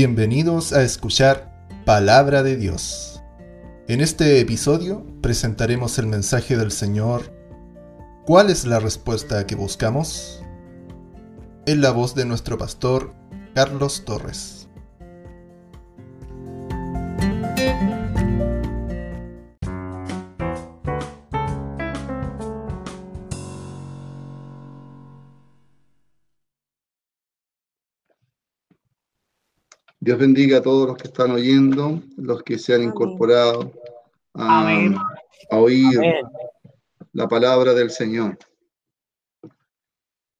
Bienvenidos a escuchar Palabra de Dios. En este episodio presentaremos el mensaje del Señor. ¿Cuál es la respuesta que buscamos? En la voz de nuestro pastor Carlos Torres. Dios bendiga a todos los que están oyendo, los que se han incorporado a, oír la palabra del Señor.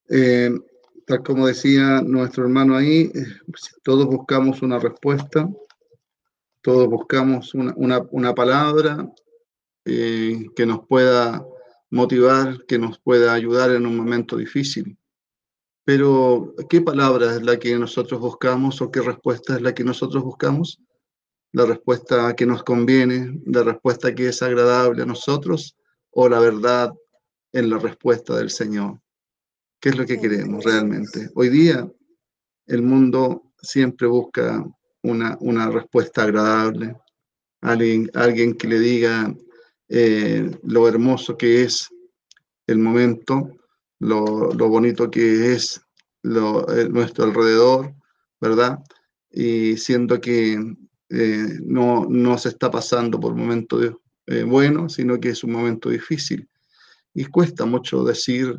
Eh, tal como decía nuestro hermano ahí, eh, todos buscamos una respuesta, todos buscamos una, palabra eh, que nos pueda motivar, que nos pueda ayudar en un momento difícil. Pero, ¿qué palabra es la que nosotros buscamos o qué respuesta es la que nosotros buscamos? ¿La respuesta que nos conviene, la respuesta que es agradable a nosotros o la verdad en la respuesta del Señor? ¿Qué es lo que queremos realmente? Hoy día el mundo siempre busca una, una respuesta agradable, alguien, alguien que le diga eh, lo hermoso que es el momento, lo, bonito que es lo, eh, nuestro alrededor, ¿verdad? Y siendo que eh, no, no, se está pasando por momentos eh, buenos, sino que es un momento difícil. Y cuesta mucho decir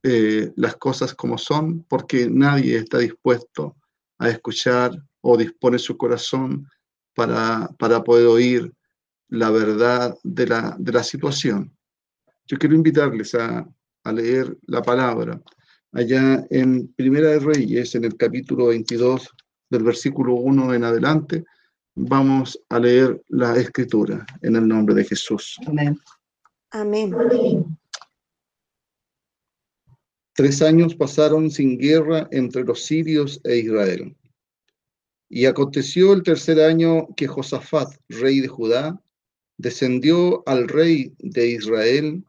las cosas como son, porque nadie está dispuesto a escuchar o dispone su corazón para, para poder oír la verdad de la, de la situación. Yo quiero invitarles a, a leer la palabra. Allá en Primera de Reyes, en el capítulo 22, del versículo 1 en adelante, vamos a leer la escritura en el nombre de Jesús. Amén. Amén. Tres años pasaron sin guerra entre los sirios e Israel. Y aconteció el tercer año que Josafat, rey de Judá, descendió al rey de Israel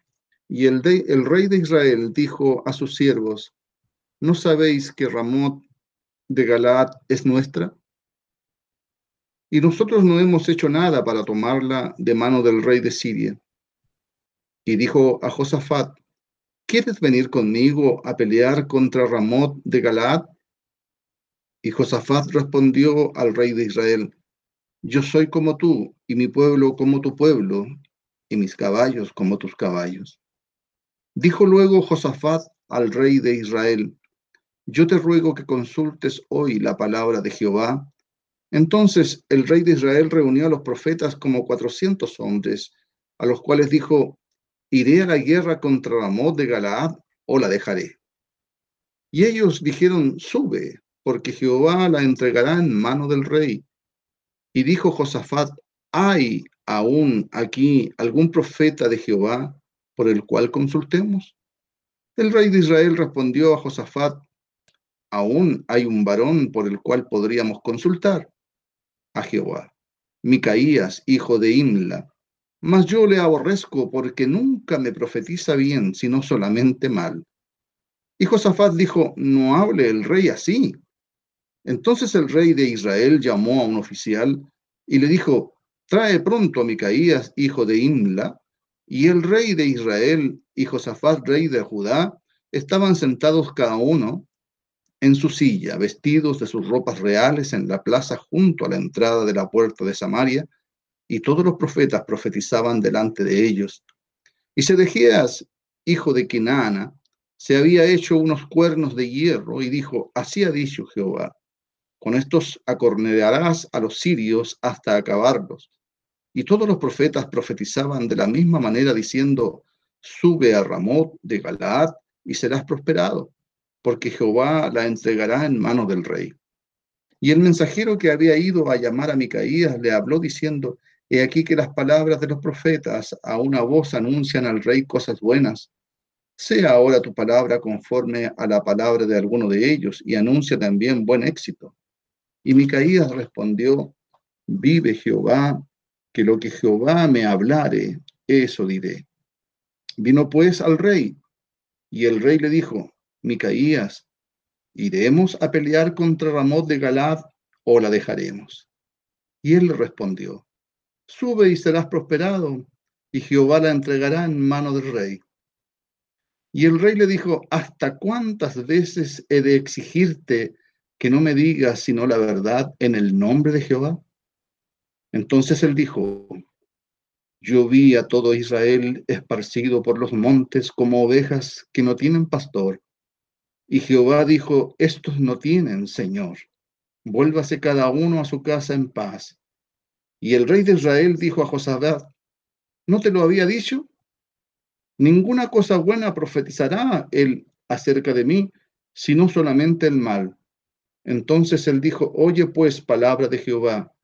y el, rey de Israel dijo a sus siervos, ¿no sabéis que Ramot de Galaad es nuestra? Y nosotros no hemos hecho nada para tomarla de mano del rey de Siria. Y dijo a Josafat, ¿quieres venir conmigo a pelear contra Ramot de Galaad? Y Josafat respondió al rey de Israel, yo soy como tú, y mi pueblo como tu pueblo, y mis caballos como tus caballos. Dijo luego Josafat al rey de Israel, yo te ruego que consultes hoy la palabra de Jehová. Entonces el rey de Israel reunió a los profetas como cuatrocientos hombres, a los cuales dijo, ¿iré a la guerra contra Ramot de Galaad o la dejaré? Y ellos dijeron, sube, porque Jehová la entregará en mano del rey. Y dijo Josafat, ¿hay aún aquí algún profeta de Jehová por el cual consultemos? El rey de Israel respondió a Josafat, aún hay un varón por el cual podríamos consultar, a Jehová, Micaías, hijo de Imla, mas yo le aborrezco porque nunca me profetiza bien, sino solamente mal. Y Josafat dijo, no hable el rey así. Entonces el rey de Israel llamó a un oficial y le dijo, trae pronto a Micaías, hijo de Imla, y el rey de Israel y Josafat, rey de Judá, estaban sentados cada uno en su silla, vestidos de sus ropas reales en la plaza junto a la entrada de la puerta de Samaria, y todos los profetas profetizaban delante de ellos. Y Sedejías, hijo de Kenana, se había hecho unos cuernos de hierro y dijo, así ha dicho Jehová, con estos acornearás a los sirios hasta acabarlos y todos los profetas profetizaban de la misma manera diciendo, sube a Ramot de Galaad y serás prosperado, porque Jehová la entregará en mano del rey. Y el mensajero que había ido a llamar a Micaías le habló diciendo, he aquí que las palabras de los profetas a una voz anuncian al rey cosas buenas. Sea ahora tu palabra conforme a la palabra de alguno de ellos y anuncia también buen éxito. Y Micaías respondió, vive Jehová que lo que Jehová me hablare, eso diré. Vino pues al rey, y el rey le dijo, Micaías, ¿iremos a pelear contra Ramot de Galad o la dejaremos? Y él le respondió, sube y serás prosperado, y Jehová la entregará en mano del rey. Y el rey le dijo, ¿hasta cuántas veces he de exigirte que no me digas sino la verdad en el nombre de Jehová? Entonces él dijo, yo vi a todo Israel esparcido por los montes como ovejas que no tienen pastor. Y Jehová dijo, estos no tienen Señor. Vuélvase cada uno a su casa en paz. Y el rey de Israel dijo a Josabad, ¿no te lo había dicho? Ninguna cosa buena profetizará él acerca de mí, sino solamente el mal. Entonces él dijo, oye pues palabra de Jehová.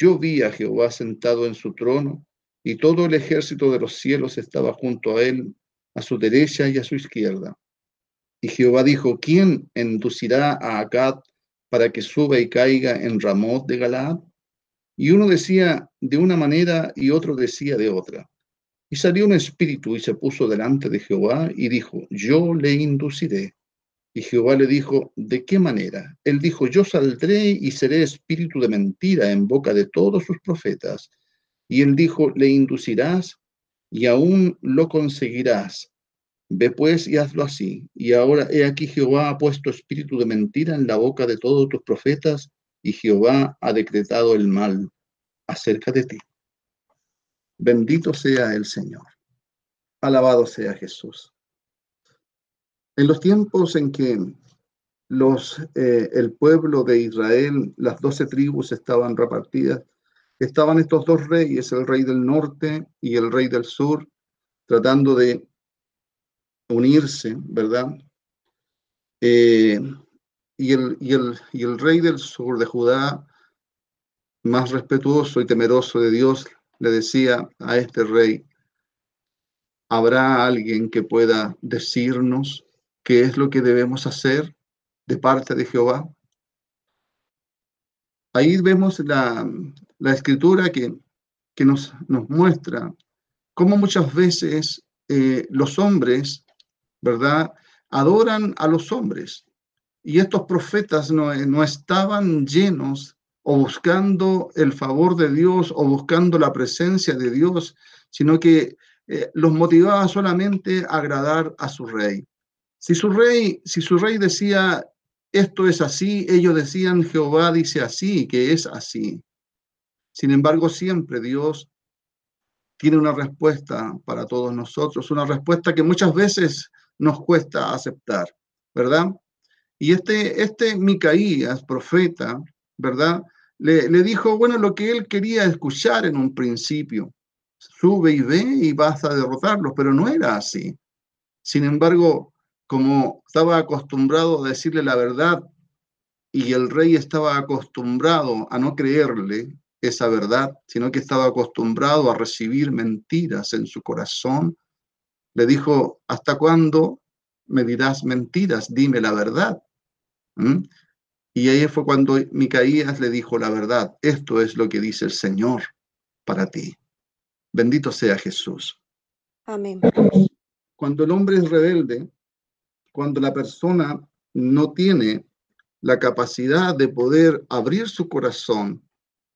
Yo vi a Jehová sentado en su trono, y todo el ejército de los cielos estaba junto a él, a su derecha y a su izquierda. Y Jehová dijo, ¿quién inducirá a Acad para que suba y caiga en Ramot de Galaad? Y uno decía de una manera y otro decía de otra. Y salió un espíritu y se puso delante de Jehová y dijo, yo le induciré. Y Jehová le dijo, ¿de qué manera? Él dijo, yo saldré y seré espíritu de mentira en boca de todos sus profetas. Y él dijo, le inducirás y aún lo conseguirás. Ve pues y hazlo así. Y ahora he aquí Jehová ha puesto espíritu de mentira en la boca de todos tus profetas y Jehová ha decretado el mal acerca de ti. Bendito sea el Señor. Alabado sea Jesús. En los tiempos en que los, eh, el pueblo de Israel, las doce tribus estaban repartidas, estaban estos dos reyes, el rey del norte y el rey del sur, tratando de unirse, ¿verdad? Eh, y, el, y, el, y el rey del sur de Judá, más respetuoso y temeroso de Dios, le decía a este rey, ¿habrá alguien que pueda decirnos qué es lo que debemos hacer de parte de Jehová? Ahí vemos la, escritura que, que nos, nos, muestra cómo muchas veces eh, los hombres, ¿verdad?, adoran a los hombres. Y estos profetas no, no estaban llenos o buscando el favor de Dios o buscando la presencia de Dios, sino que eh, los motivaba solamente a agradar a su rey. Si su rey, si su rey decía esto es así, ellos decían Jehová dice así, que es así. Sin embargo, siempre Dios tiene una respuesta para todos nosotros, una respuesta que muchas veces nos cuesta aceptar, ¿verdad? Y este, este Micaías, profeta, ¿verdad? le, dijo, bueno, lo que él quería escuchar en un principio, sube y ve y vas a derrotarlos, pero no era así. Sin embargo, como estaba acostumbrado a decirle la verdad y el rey estaba acostumbrado a no creerle esa verdad, sino que estaba acostumbrado a recibir mentiras en su corazón, le dijo, ¿hasta cuándo me dirás mentiras? Dime la verdad. ¿Mm? Y ahí fue cuando Micaías le dijo la verdad, esto es lo que dice el Señor para ti. Bendito sea Jesús. Amén. Cuando el hombre es rebelde, cuando la persona no tiene la capacidad de poder abrir su corazón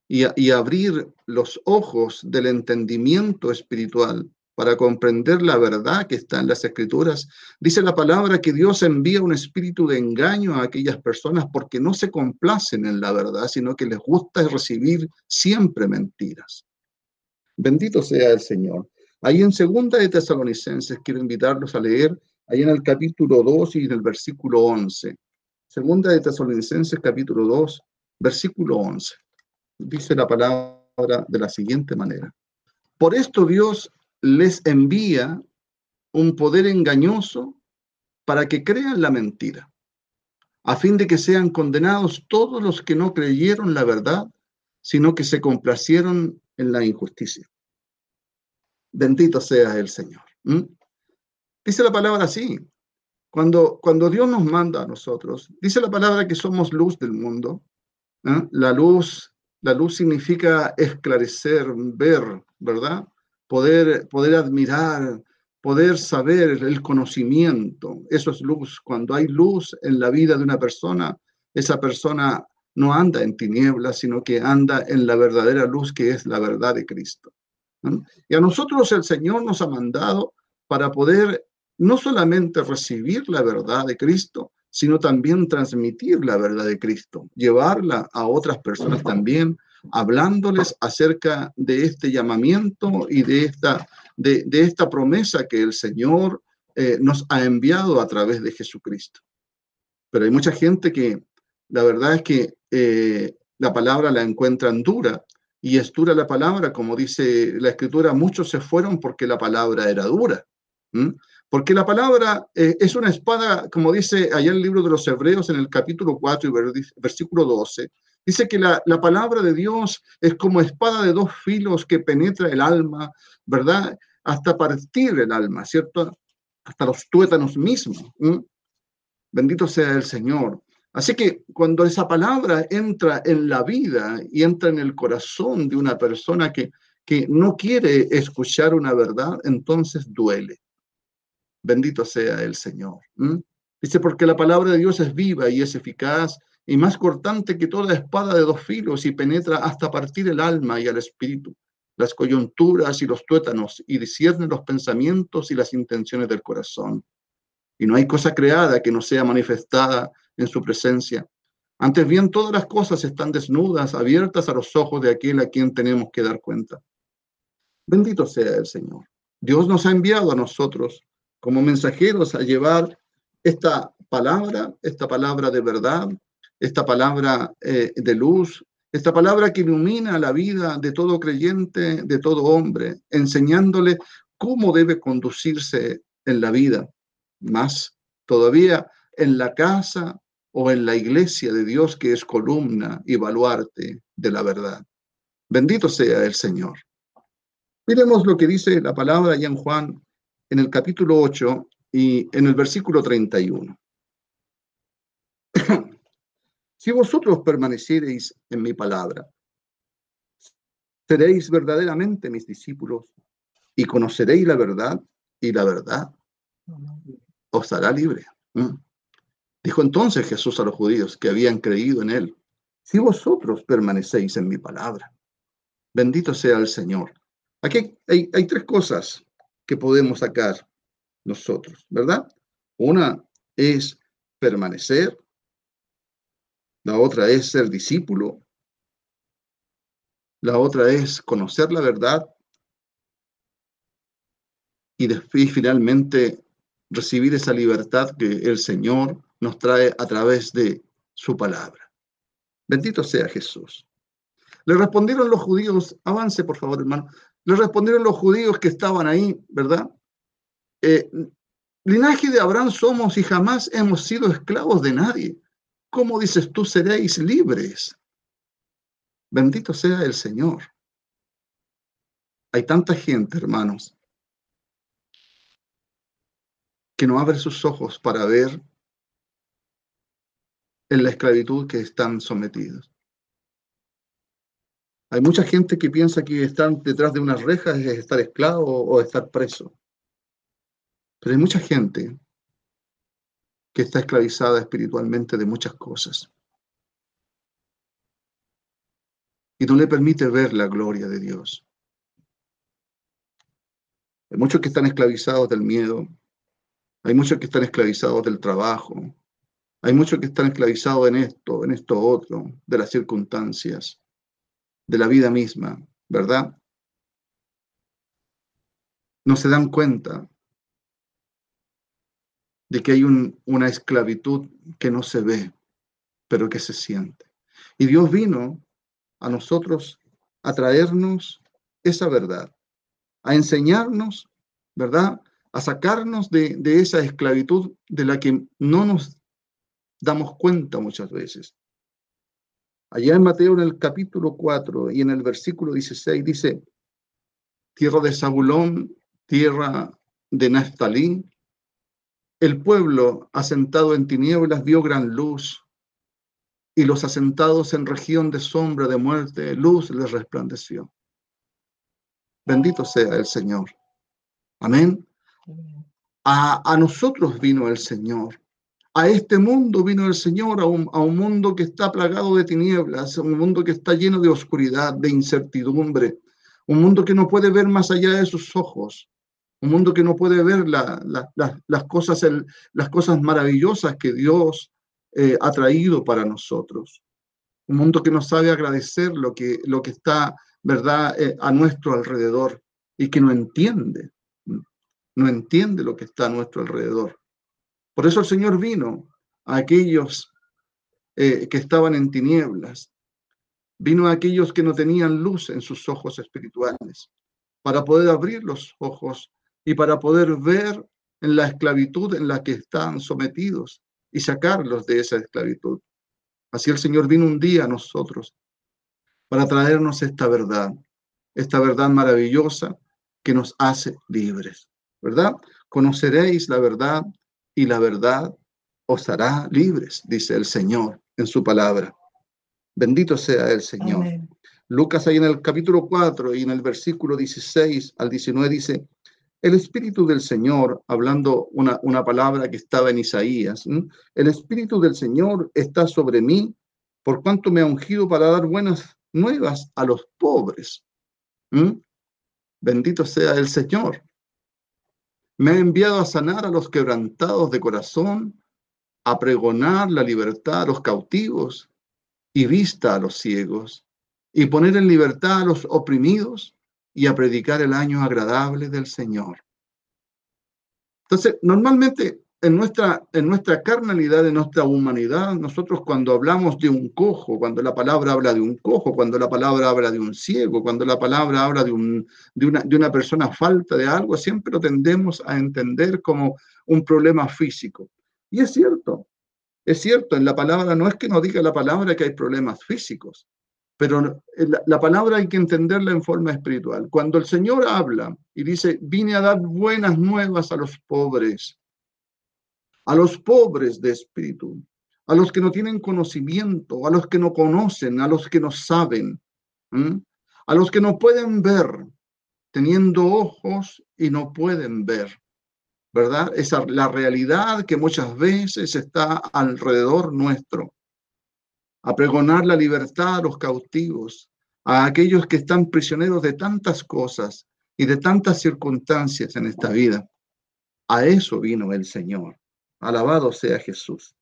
y, abrir los ojos del entendimiento espiritual para comprender la verdad que está en las escrituras. Dice la palabra que Dios envía un espíritu de engaño a aquellas personas porque no se complacen en la verdad, sino que les gusta recibir siempre mentiras. Bendito sea el Señor. Ahí en segunda de Tesalonicenses quiero invitarlos a leer, ahí en el capítulo 2 y en el versículo 11. Segunda de Tesalonicenses capítulo 2, versículo 11. Dice la palabra de la siguiente manera. Por esto Dios les envía un poder engañoso para que crean la mentira, a fin de que sean condenados todos los que no creyeron la verdad, sino que se complacieron en la injusticia. Bendito sea el Señor. Dice la palabra así. Cuando, cuando Dios nos manda a nosotros, dice la palabra que somos luz del mundo. La luz, la luz significa esclarecer, ver, ¿verdad? poder, poder admirar, poder saber el conocimiento. Eso es luz. Cuando hay luz en la vida de una persona, esa persona no anda en tinieblas, sino que anda en la verdadera luz que es la verdad de Cristo. Y a nosotros el Señor nos ha mandado para poder no solamente recibir la verdad de Cristo, sino también transmitir la verdad de Cristo, llevarla a otras personas también, hablándoles acerca de este llamamiento y de esta, de, esta promesa que el Señor eh, nos ha enviado a través de Jesucristo. Pero hay mucha gente que la verdad es que eh, la palabra la encuentran dura y es dura la palabra, como dice la escritura, muchos se fueron porque la palabra era dura. Porque la palabra eh, es una espada, como dice allá el libro de los Hebreos en el capítulo 4 y versículo 12, dice que la, la, palabra de Dios es como espada de dos filos que penetra el alma, ¿verdad? Hasta partir el alma, ¿cierto? Hasta los tuétanos mismos. Bendito sea el Señor. Así que cuando esa palabra entra en la vida y entra en el corazón de una persona que, que no quiere escuchar una verdad, entonces duele. Bendito sea el Señor. Dice, porque la palabra de Dios es viva y es eficaz y más cortante que toda espada de dos filos y penetra hasta partir el alma y el espíritu, las coyunturas y los tuétanos y discierne los pensamientos y las intenciones del corazón. Y no hay cosa creada que no sea manifestada en su presencia. Antes bien, todas las cosas están desnudas, abiertas a los ojos de aquel a quien tenemos que dar cuenta. Bendito sea el Señor. Dios nos ha enviado a nosotros como mensajeros a llevar esta palabra, esta palabra de verdad, esta palabra eh, de luz, esta palabra que ilumina la vida de todo creyente, de todo hombre, enseñándole cómo debe conducirse en la vida. Más todavía en la casa o en la iglesia de Dios que es columna y baluarte de la verdad. Bendito sea el Señor. Miremos lo que dice la palabra allá en Juan, en el capítulo 8 y en el versículo 31. si vosotros permaneciereis en mi palabra, seréis verdaderamente mis discípulos y conoceréis la verdad y la verdad os hará libre. ¿Mm? Dijo entonces Jesús a los judíos que habían creído en él, si vosotros permanecéis en mi palabra, bendito sea el Señor. Aquí hay, tres cosas que podemos sacar nosotros, ¿verdad? Una es permanecer, la otra es ser discípulo, la otra es conocer la verdad y finalmente recibir esa libertad que el Señor nos trae a través de su palabra. Bendito sea Jesús. Le respondieron los judíos, avance por favor hermano, le respondieron los judíos que estaban ahí, ¿verdad? Eh, linaje de Abraham somos y jamás hemos sido esclavos de nadie. ¿Cómo dices tú seréis libres? Bendito sea el Señor. Hay tanta gente, hermanos, que no abre sus ojos para ver en la esclavitud que están sometidos. Hay mucha gente que piensa que estar detrás de unas rejas es estar esclavo o estar preso. Pero hay mucha gente que está esclavizada espiritualmente de muchas cosas. Y no le permite ver la gloria de Dios. Hay muchos que están esclavizados del miedo. Hay muchos que están esclavizados del trabajo. Hay muchos que están esclavizados en esto, en esto otro, de las circunstancias, de la vida misma, ¿verdad? No se dan cuenta de que hay una esclavitud que no se ve, pero que se siente. Y Dios vino a nosotros a traernos esa verdad, a enseñarnos, ¿verdad? A sacarnos de, de esa esclavitud de la que no nos damos cuenta muchas veces. Allá en Mateo en el capítulo 4 y en el versículo 16 dice, tierra de Zabulón, tierra de Naftalí, el pueblo asentado en tinieblas vio gran luz, y los asentados en región de sombra de muerte, luz les resplandeció. Bendito sea el Señor. Amén. A, a nosotros vino el Señor A este mundo vino el Señor, a un, a un mundo que está plagado de tinieblas, a un mundo que está lleno de oscuridad, de incertidumbre, un mundo que no puede ver más allá de sus ojos, un mundo que no puede ver las, cosas, las cosas maravillosas que Dios eh, ha traído para nosotros, un mundo que no sabe agradecer lo que, lo que está, ¿verdad?, eh, a nuestro alrededor y que no entiende, no entiende lo que está a nuestro alrededor. Por eso el Señor vino a aquellos eh, que estaban en tinieblas, vino a aquellos que no tenían luz en sus ojos espirituales, para poder abrir los ojos y para poder ver en la esclavitud en la que están sometidos y sacarlos de esa esclavitud. Así el Señor vino un día a nosotros para traernos esta verdad, esta verdad maravillosa que nos hace libres, ¿verdad? Conoceréis la verdad y la verdad os hará libres, dice el Señor en su palabra. Bendito sea el Señor. Lucas ahí en el capítulo 4 y en el versículo 16 al 19 dice, el Espíritu del Señor, hablando una, una palabra que estaba en Isaías, el Espíritu del Señor está sobre mí por cuanto me ha ungido para dar buenas nuevas a los pobres. Bendito sea el Señor. Me ha enviado a sanar a los quebrantados de corazón, a pregonar la libertad a los cautivos y vista a los ciegos, y poner en libertad a los oprimidos y a predicar el año agradable del Señor. Entonces, normalmente en nuestra, en nuestra carnalidad, en nuestra humanidad, nosotros cuando hablamos de un cojo, cuando la palabra habla de un cojo, cuando la palabra habla de un ciego, cuando la palabra habla de, un, de, una, de una persona falta de algo, siempre lo tendemos a entender como un problema físico. Y es cierto, es cierto, en la palabra no es que nos diga la palabra que hay problemas físicos, pero la, la, palabra hay que entenderla en forma espiritual. Cuando el Señor habla y dice, vine a dar buenas nuevas a los pobres, a los pobres de espíritu, a los que no tienen conocimiento, a los que no conocen, a los que no saben, a los que no pueden ver, teniendo ojos y no pueden ver. ¿Verdad? Esa la realidad que muchas veces está alrededor nuestro. A pregonar la libertad a los cautivos, a aquellos que están prisioneros de tantas cosas y de tantas circunstancias en esta vida. A eso vino el Señor. Alabado sea Jesús.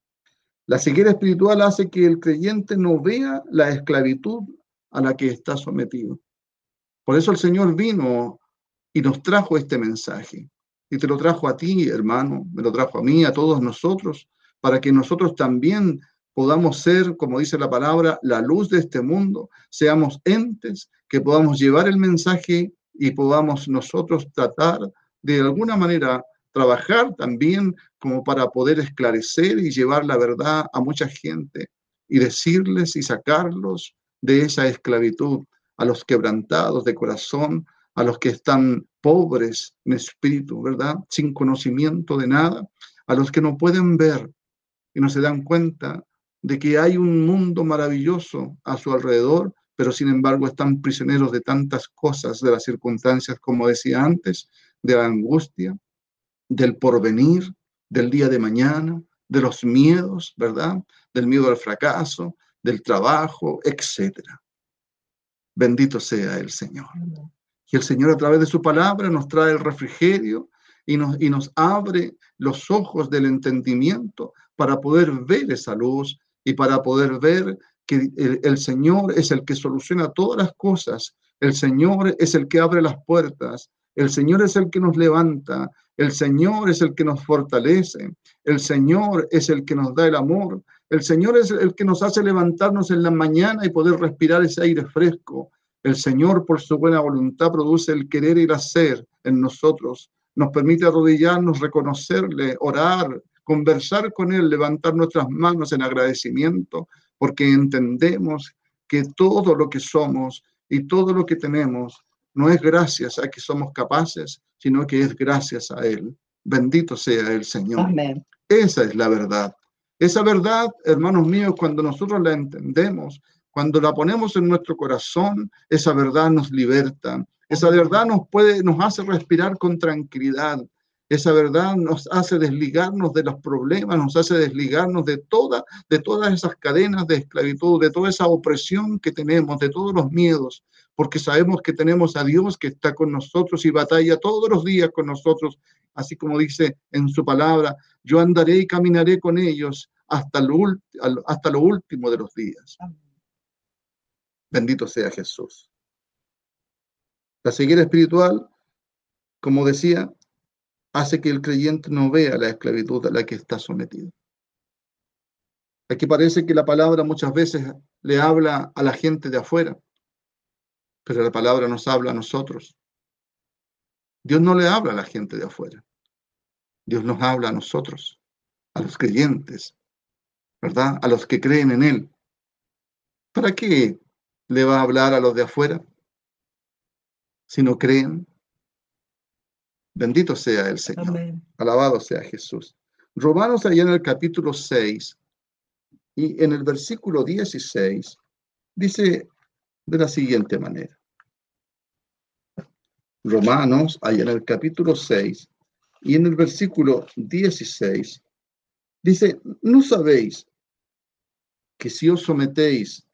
La ceguera espiritual hace que el creyente no vea la esclavitud a la que está sometido. Por eso el Señor vino y nos trajo este mensaje. Y te lo trajo a ti, hermano, me lo trajo a mí, a todos nosotros, para que nosotros también podamos ser, como dice la palabra, la luz de este mundo, seamos entes que podamos llevar el mensaje y podamos nosotros tratar de alguna manera trabajar también como para poder esclarecer y llevar la verdad a mucha gente y decirles y sacarlos de esa esclavitud a los quebrantados de corazón, a los que están pobres en espíritu, ¿verdad? Sin conocimiento de nada, a los que no pueden ver y no se dan cuenta de que hay un mundo maravilloso a su alrededor, pero sin embargo están prisioneros de tantas cosas, de las circunstancias, como decía antes, de la angustia, del porvenir, del día de mañana, de los miedos, ¿verdad? Del miedo al fracaso, del trabajo, etcétera. Bendito sea el Señor. Y el Señor a través de su palabra nos trae el refrigerio y nos, y nos abre los ojos del entendimiento para poder ver esa luz y para poder ver que el Señor es el que soluciona todas las cosas. El Señor es el que abre las puertas. El Señor es el que nos levanta. El Señor es el que nos fortalece. El Señor es el que nos da el amor. El Señor es el que nos hace levantarnos en la mañana y poder respirar ese aire fresco. El Señor, por su buena voluntad, produce el querer y el hacer en nosotros. Nos permite arrodillarnos, reconocerle, orar, conversar con Él, levantar nuestras manos en agradecimiento, porque entendemos que todo lo que somos y todo lo que tenemos no es gracias a que somos capaces, sino que es gracias a Él. Bendito sea el Señor. Amén. Esa es la verdad. Esa verdad, hermanos míos, cuando nosotros la entendemos, cuando la ponemos en nuestro corazón, esa verdad nos liberta. Esa verdad nos puede, nos hace respirar con tranquilidad. Esa verdad nos hace desligarnos de los problemas, nos hace desligarnos de, toda, de todas esas cadenas de esclavitud, de toda esa opresión que tenemos, de todos los miedos, porque sabemos que tenemos a Dios que está con nosotros y batalla todos los días con nosotros, así como dice en su palabra, yo andaré y caminaré con ellos hasta lo, hasta lo último de los días. Bendito sea Jesús. La ceguera espiritual, como decía, hace que el creyente no vea la esclavitud a la que está sometido. Aquí parece que la palabra muchas veces le habla a la gente de afuera, pero la palabra nos habla a nosotros. Dios no le habla a la gente de afuera. Dios nos habla a nosotros, a los creyentes, ¿verdad? A los que creen en Él. ¿Para qué le va a hablar a los de afuera si no creen? Bendito sea el Señor. Alabado sea Jesús. Romanos allá en el capítulo 6 y en el versículo 16 dice de la siguiente manera. Romanos allá en el capítulo 6 y en el versículo 16 dice, ¿no sabéis que si os sometéis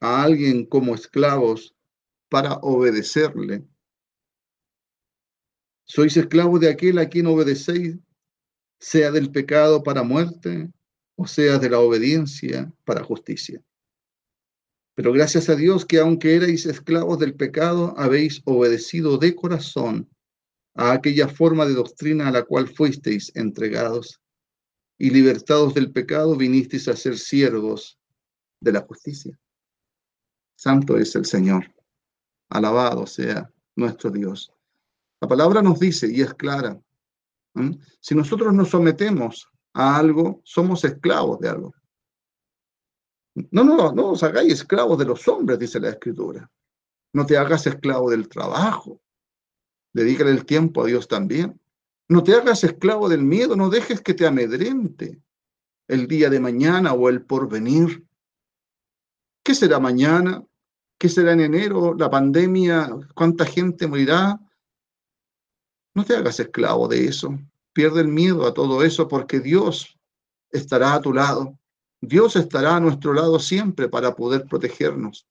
a alguien como esclavos para obedecerle, sois esclavos de aquel a quien obedecéis, sea del pecado para muerte o sea de la obediencia para justicia. Pero gracias a Dios que aunque erais esclavos del pecado, habéis obedecido de corazón a aquella forma de doctrina a la cual fuisteis entregados y libertados del pecado vinisteis a ser siervos de la justicia. Santo es el Señor. Alabado sea nuestro Dios. La palabra nos dice, y es clara, si nosotros nos sometemos a algo, somos esclavos de algo. No, no, no os hagáis esclavos de los hombres, dice la Escritura. No te hagas esclavo del trabajo. Dedícale el tiempo a Dios también. No te hagas esclavo del miedo, no dejes que te amedrente el día de mañana o el porvenir. ¿Qué será mañana? ¿Qué será en enero? ¿La pandemia? ¿Cuánta gente morirá? No te hagas esclavo de eso. Pierde el miedo a todo eso porque Dios estará a tu lado. Dios estará a nuestro lado siempre para poder protegernos.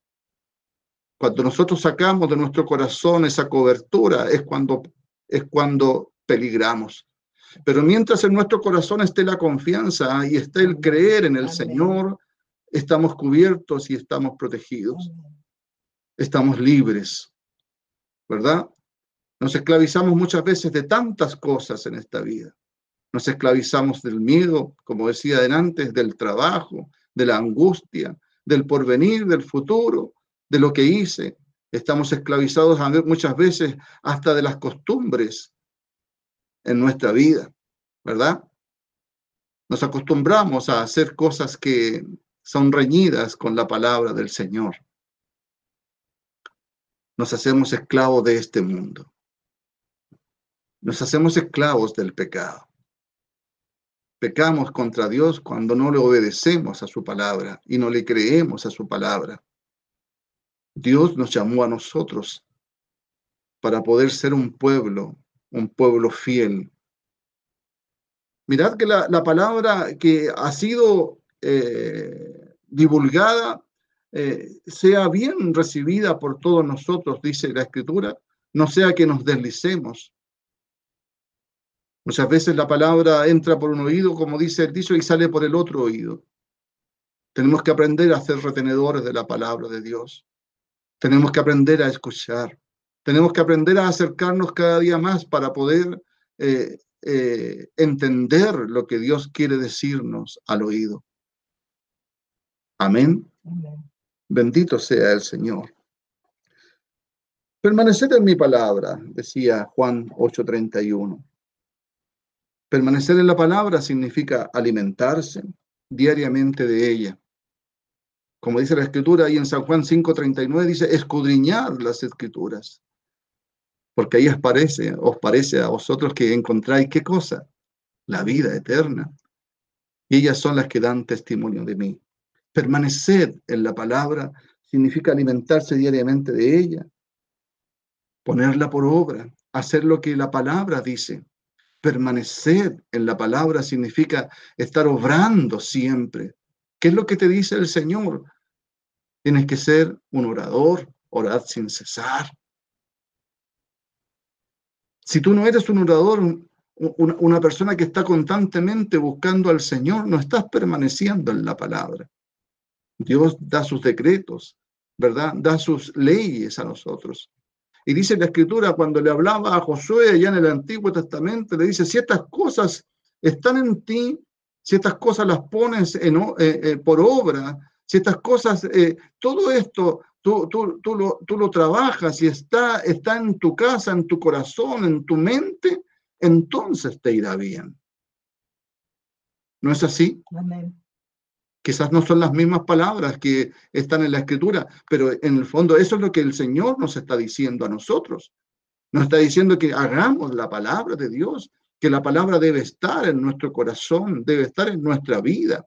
Cuando nosotros sacamos de nuestro corazón esa cobertura es cuando, es cuando peligramos. Pero mientras en nuestro corazón esté la confianza y esté el creer en el Señor, estamos cubiertos y estamos protegidos. Estamos libres, ¿verdad? Nos esclavizamos muchas veces de tantas cosas en esta vida. Nos esclavizamos del miedo, como decía antes, del trabajo, de la angustia, del porvenir, del futuro, de lo que hice. Estamos esclavizados muchas veces hasta de las costumbres en nuestra vida, ¿verdad? Nos acostumbramos a hacer cosas que son reñidas con la palabra del Señor. Nos hacemos esclavos de este mundo. Nos hacemos esclavos del pecado. Pecamos contra Dios cuando no le obedecemos a su palabra y no le creemos a su palabra. Dios nos llamó a nosotros para poder ser un pueblo, un pueblo fiel. Mirad que la, palabra que ha sido eh, divulgada eh, sea bien recibida por todos nosotros, dice la Escritura, no sea que nos deslicemos, Muchas veces la palabra entra por un oído, como dice el dicho, y sale por el otro oído. Tenemos que aprender a ser retenedores de la palabra de Dios. Tenemos que aprender a escuchar. Tenemos que aprender a acercarnos cada día más para poder eh, eh, entender lo que Dios quiere decirnos al oído. Amén. Bendito sea el Señor. Permanecer en mi palabra, decía Juan 8:31. Permanecer en la palabra significa alimentarse diariamente de ella. Como dice la escritura ahí en San Juan 5:39, dice, escudriñar las escrituras. Porque ahí os parece, os parece a vosotros que encontráis qué cosa? La vida eterna. Y ellas son las que dan testimonio de mí. Permanecer en la palabra significa alimentarse diariamente de ella, ponerla por obra, hacer lo que la palabra dice Permanecer en la palabra significa estar obrando siempre. ¿Qué es lo que te dice el Señor? Tienes que ser un orador, orar sin cesar. Si tú no eres un orador, una persona que está constantemente buscando al Señor, no estás permaneciendo en la palabra. Dios da sus decretos, ¿verdad? Da sus leyes a nosotros. Y dice la escritura, cuando le hablaba a Josué allá en el Antiguo Testamento, le dice, si estas cosas están en ti, si estas cosas las pones en, eh, eh, por obra, si estas cosas, eh, todo esto tú, tú, tú, lo, tú lo trabajas y está, está en tu casa, en tu corazón, en tu mente, entonces te irá bien. ¿No es así? Amén. Quizás no son las mismas palabras que están en la escritura, pero en el fondo eso es lo que el Señor nos está diciendo a nosotros. Nos está diciendo que hagamos la palabra de Dios, que la palabra debe estar en nuestro corazón, debe estar en nuestra vida.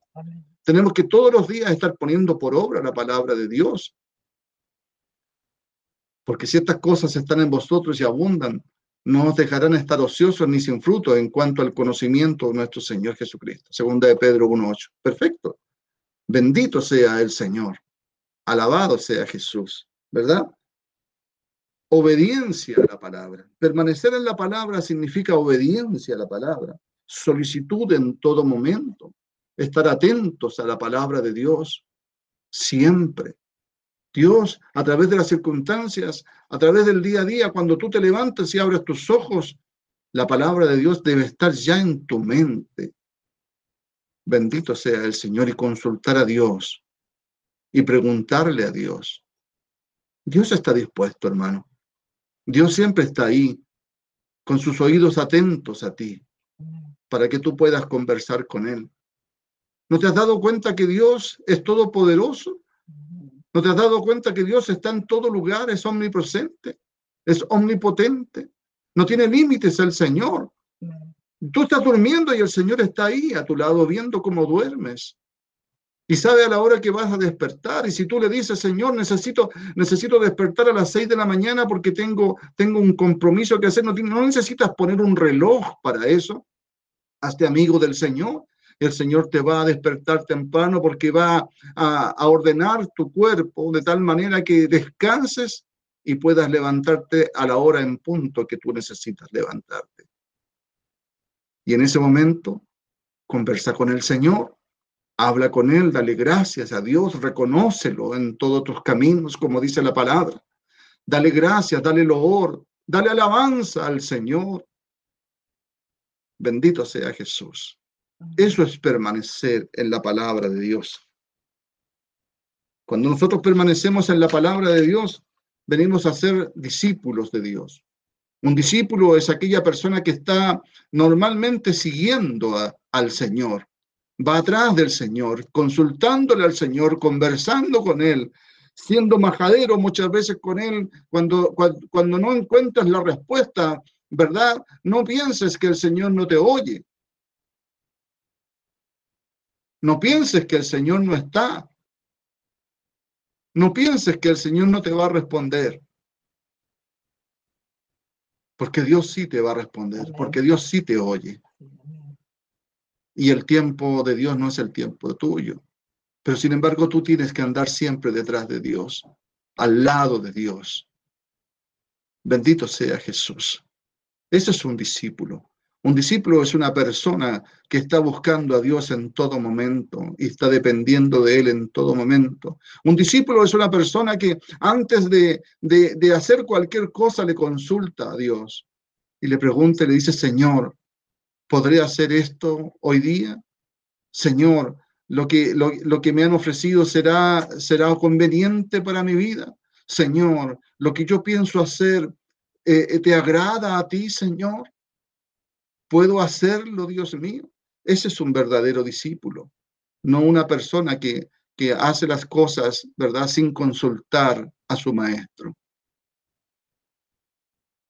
Tenemos que todos los días estar poniendo por obra la palabra de Dios. Porque si estas cosas están en vosotros y abundan, no os dejarán estar ociosos ni sin fruto en cuanto al conocimiento de nuestro Señor Jesucristo. Segunda de Pedro 1.8. Perfecto. Bendito sea el Señor. Alabado sea Jesús, ¿verdad? Obediencia a la palabra. Permanecer en la palabra significa obediencia a la palabra, solicitud en todo momento, estar atentos a la palabra de Dios siempre. Dios, a través de las circunstancias, a través del día a día, cuando tú te levantas y abres tus ojos, la palabra de Dios debe estar ya en tu mente, bendito sea el Señor, y consultar a Dios y preguntarle a Dios. Dios está dispuesto, hermano. Dios siempre está ahí, con sus oídos atentos a ti, para que tú puedas conversar con Él. ¿No te has dado cuenta que Dios es todopoderoso? ¿No te has dado cuenta que Dios está en todo lugar, es omnipresente, es omnipotente? No tiene límites el Señor. Tú estás durmiendo y el Señor está ahí a tu lado viendo cómo duermes. Y sabe a la hora que vas a despertar. Y si tú le dices, Señor, necesito, necesito despertar a las seis de la mañana porque tengo, tengo un compromiso que hacer, no, necesitas poner un reloj para eso. Hazte amigo del Señor. El Señor te va a despertar temprano porque va a, a ordenar tu cuerpo de tal manera que descanses y puedas levantarte a la hora en punto que tú necesitas levantarte. Y en ese momento, conversa con el Señor, habla con Él, dale gracias a Dios, reconócelo en todos tus caminos, como dice la palabra. Dale gracias, dale loor, dale alabanza al Señor. Bendito sea Jesús. Eso es permanecer en la palabra de Dios. Cuando nosotros permanecemos en la palabra de Dios, venimos a ser discípulos de Dios. Un discípulo es aquella persona que está normalmente siguiendo al Señor, va atrás del Señor, consultándole al Señor, conversando con Él, siendo majadero muchas veces con Él. Cuando, cuando, cuando no encuentras la respuesta, ¿verdad? No pienses que el Señor no te oye. No pienses que el Señor no está. No pienses que el Señor no te va a responder. Porque Dios sí te va a responder, porque Dios sí te oye. Y el tiempo de Dios no es el tiempo tuyo. Pero sin embargo tú tienes que andar siempre detrás de Dios, al lado de Dios. Bendito sea Jesús. Ese es un discípulo. Un discípulo es una persona que está buscando a Dios en todo momento y está dependiendo de Él en todo momento. Un discípulo es una persona que antes de, de, hacer cualquier cosa le consulta a Dios y le pregunta y le dice, Señor, ¿podré hacer esto hoy día? Señor, lo que, lo, que me han ofrecido será, será conveniente para mi vida. Señor, lo que yo pienso hacer, eh, ¿te agrada a ti, Señor? ¿Puedo hacerlo, Dios mío? Ese es un verdadero discípulo, no una persona que, que hace las cosas, ¿verdad?, sin consultar a su maestro.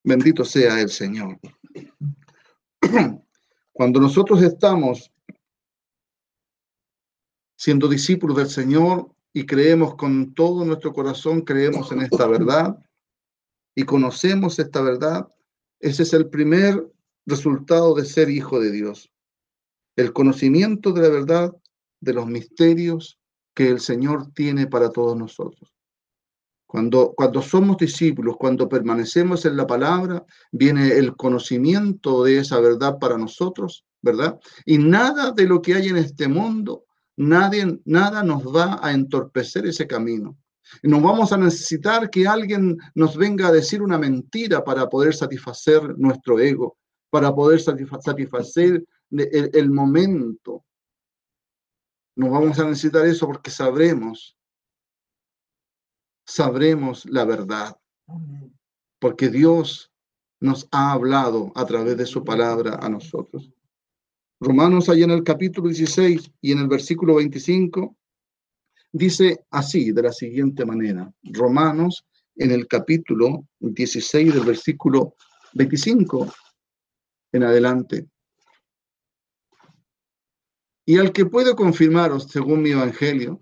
Bendito sea el Señor. Cuando nosotros estamos siendo discípulos del Señor y creemos con todo nuestro corazón, creemos en esta verdad y conocemos esta verdad, ese es el primer resultado de ser hijo de Dios. El conocimiento de la verdad, de los misterios que el Señor tiene para todos nosotros. Cuando, cuando somos discípulos, cuando permanecemos en la palabra, viene el conocimiento de esa verdad para nosotros, ¿verdad? Y nada de lo que hay en este mundo, nadie, nada nos va a entorpecer ese camino. Y nos vamos a necesitar que alguien nos venga a decir una mentira para poder satisfacer nuestro ego, para poder satisfacer el, el momento. Nos vamos a necesitar eso porque sabremos, sabremos la verdad. Porque Dios nos ha hablado a través de su palabra a nosotros. Romanos, allá en el capítulo 16 y en el versículo 25, dice así, de la siguiente manera. Romanos, en el capítulo 16 del versículo 25 en adelante. Y al que puedo confirmaros, según mi evangelio,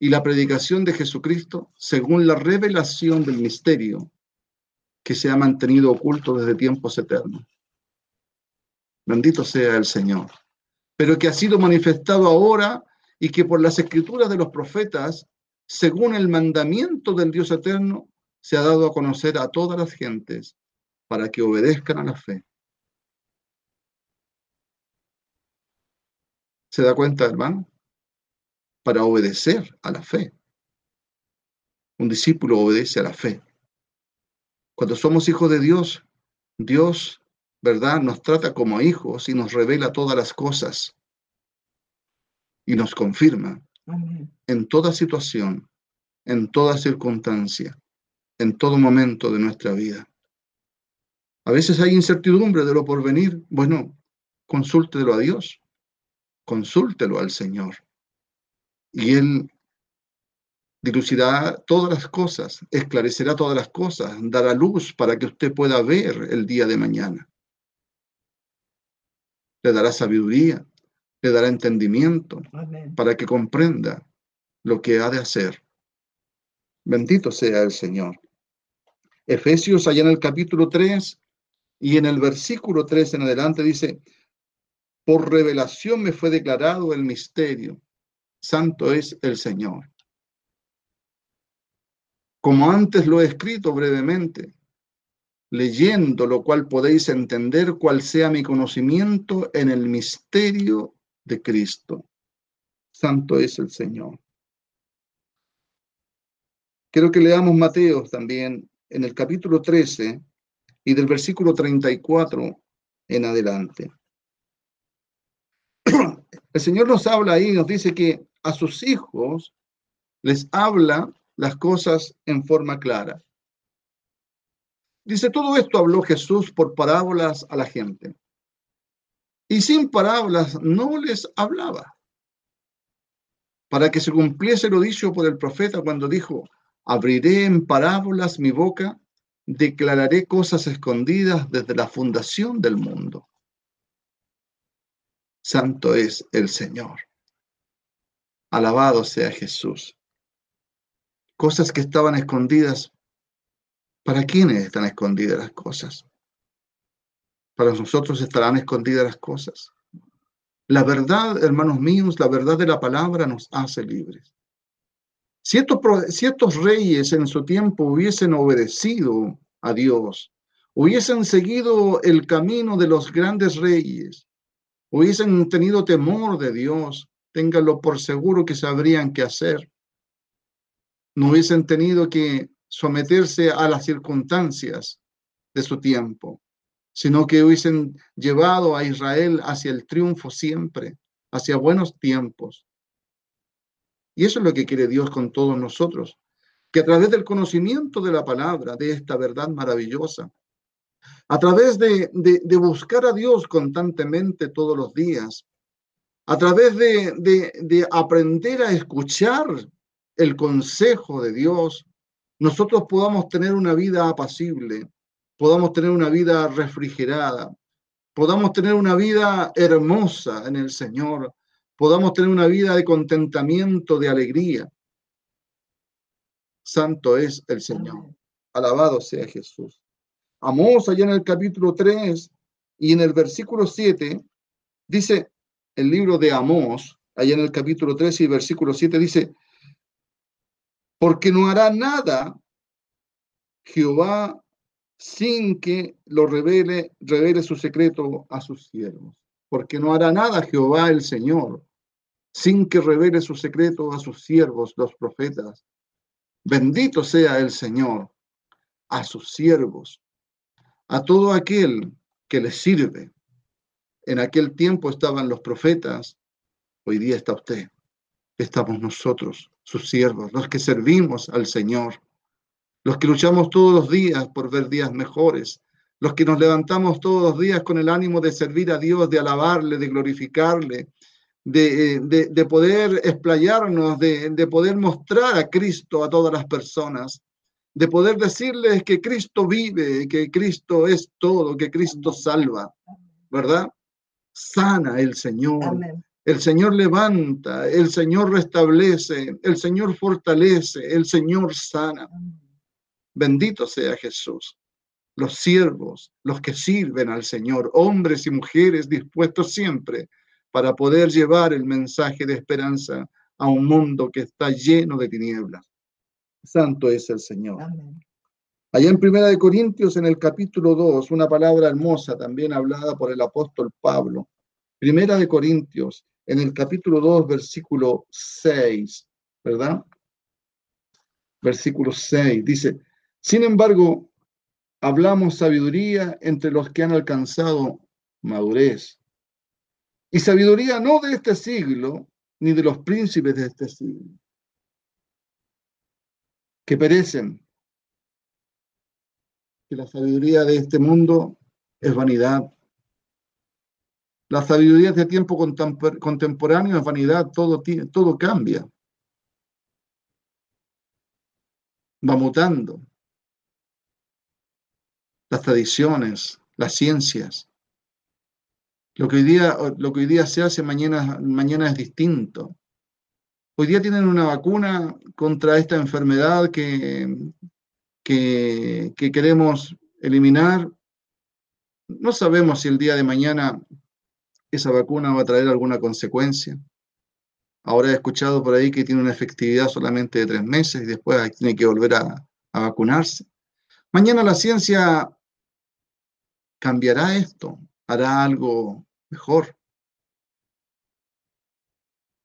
y la predicación de Jesucristo, según la revelación del misterio que se ha mantenido oculto desde tiempos eternos. Bendito sea el Señor. Pero que ha sido manifestado ahora y que por las escrituras de los profetas, según el mandamiento del Dios eterno, se ha dado a conocer a todas las gentes para que obedezcan a la fe. ¿Se da cuenta, hermano? Para obedecer a la fe. Un discípulo obedece a la fe. Cuando somos hijos de Dios, Dios, ¿verdad? Nos trata como hijos y nos revela todas las cosas. Y nos confirma en toda situación, en toda circunstancia, en todo momento de nuestra vida. A veces hay incertidumbre de lo por venir. Bueno, consúltelo a Dios consúltelo al Señor. Y Él dilucidará todas las cosas, esclarecerá todas las cosas, dará luz para que usted pueda ver el día de mañana. Le dará sabiduría, le dará entendimiento para que comprenda lo que ha de hacer. Bendito sea el Señor. Efesios, allá en el capítulo 3 y en el versículo 3 en adelante dice, por revelación me fue declarado el misterio. Santo es el Señor. Como antes lo he escrito brevemente, leyendo lo cual podéis entender cuál sea mi conocimiento en el misterio de Cristo. Santo es el Señor. Quiero que leamos Mateo también en el capítulo 13 y del versículo 34 en adelante. El Señor nos habla ahí, nos dice que a sus hijos les habla las cosas en forma clara. Dice, todo esto habló Jesús por parábolas a la gente. Y sin parábolas no les hablaba. Para que se cumpliese lo dicho por el profeta cuando dijo, abriré en parábolas mi boca, declararé cosas escondidas desde la fundación del mundo. Santo es el Señor. Alabado sea Jesús. Cosas que estaban escondidas. ¿Para quiénes están escondidas las cosas? Para nosotros estarán escondidas las cosas. La verdad, hermanos míos, la verdad de la palabra nos hace libres. Si estos, si estos reyes en su tiempo hubiesen obedecido a Dios, hubiesen seguido el camino de los grandes reyes, hubiesen tenido temor de Dios, ténganlo por seguro que sabrían qué hacer. No hubiesen tenido que someterse a las circunstancias de su tiempo, sino que hubiesen llevado a Israel hacia el triunfo siempre, hacia buenos tiempos. Y eso es lo que quiere Dios con todos nosotros, que a través del conocimiento de la palabra, de esta verdad maravillosa, a través de, buscar a Dios constantemente todos los días, a través de, de aprender a escuchar el consejo de Dios, nosotros podamos tener una vida apacible, podamos tener una vida refrigerada, podamos tener una vida hermosa en el Señor, podamos tener una vida de contentamiento, de alegría. Santo es el Señor. Alabado sea Jesús. Amós, allá en el capítulo 3 Y en el versículo 7 dice el libro de Amós, allá en el capítulo 13 y versículo 7 dice, porque no hará nada Jehová sin que lo revele, revele su secreto a sus siervos. Porque no hará nada Jehová el Señor sin que revele su secreto a sus siervos, los profetas. Bendito sea el Señor a sus siervos, a todo aquel que les sirve. En aquel tiempo estaban los profetas, hoy día está usted. Estamos nosotros, sus siervos, los que servimos al Señor, los que luchamos todos los días por ver días mejores, los que nos levantamos todos los días con el ánimo de servir a Dios, de alabarle, de glorificarle, de, de, poder explayarnos, de poder mostrar a Cristo a todas las personas, de poder decirles que Cristo vive, que Cristo es todo, que Cristo salva, ¿verdad? Sana el Señor. El Señor levanta, el Señor restablece, el Señor fortalece, el Señor sana. Bendito sea Jesús. Los siervos, los que sirven al Señor, hombres y mujeres dispuestos siempre para poder llevar el mensaje de esperanza a un mundo que está lleno de tinieblas. Santo es el Señor. Allá en Primera de Corintios, en el capítulo 2, una palabra hermosa también hablada por el apóstol Pablo. Primera de Corintios, en el capítulo 2, versículo 6, ¿verdad? Versículo 6, dice, sin embargo, hablamos sabiduría entre los que han alcanzado madurez. Y sabiduría no de este siglo, ni de los príncipes de este siglo, que perecen. Que la sabiduría de este mundo es vanidad. La sabiduría de tiempo contemporáneo es vanidad, todo, todo cambia. Va mutando las tradiciones, las ciencias. Lo que hoy día, lo que hoy día se hace, mañana, mañana es distinto. Hoy día tienen una vacuna contra esta enfermedad que, que, que queremos eliminar. No sabemos si el día de mañana esa vacuna va a traer alguna consecuencia. Ahora he escuchado por ahí que tiene una efectividad solamente de tres meses y después tiene que volver a vacunarse. Mañana la ciencia cambiará esto, hará algo mejor.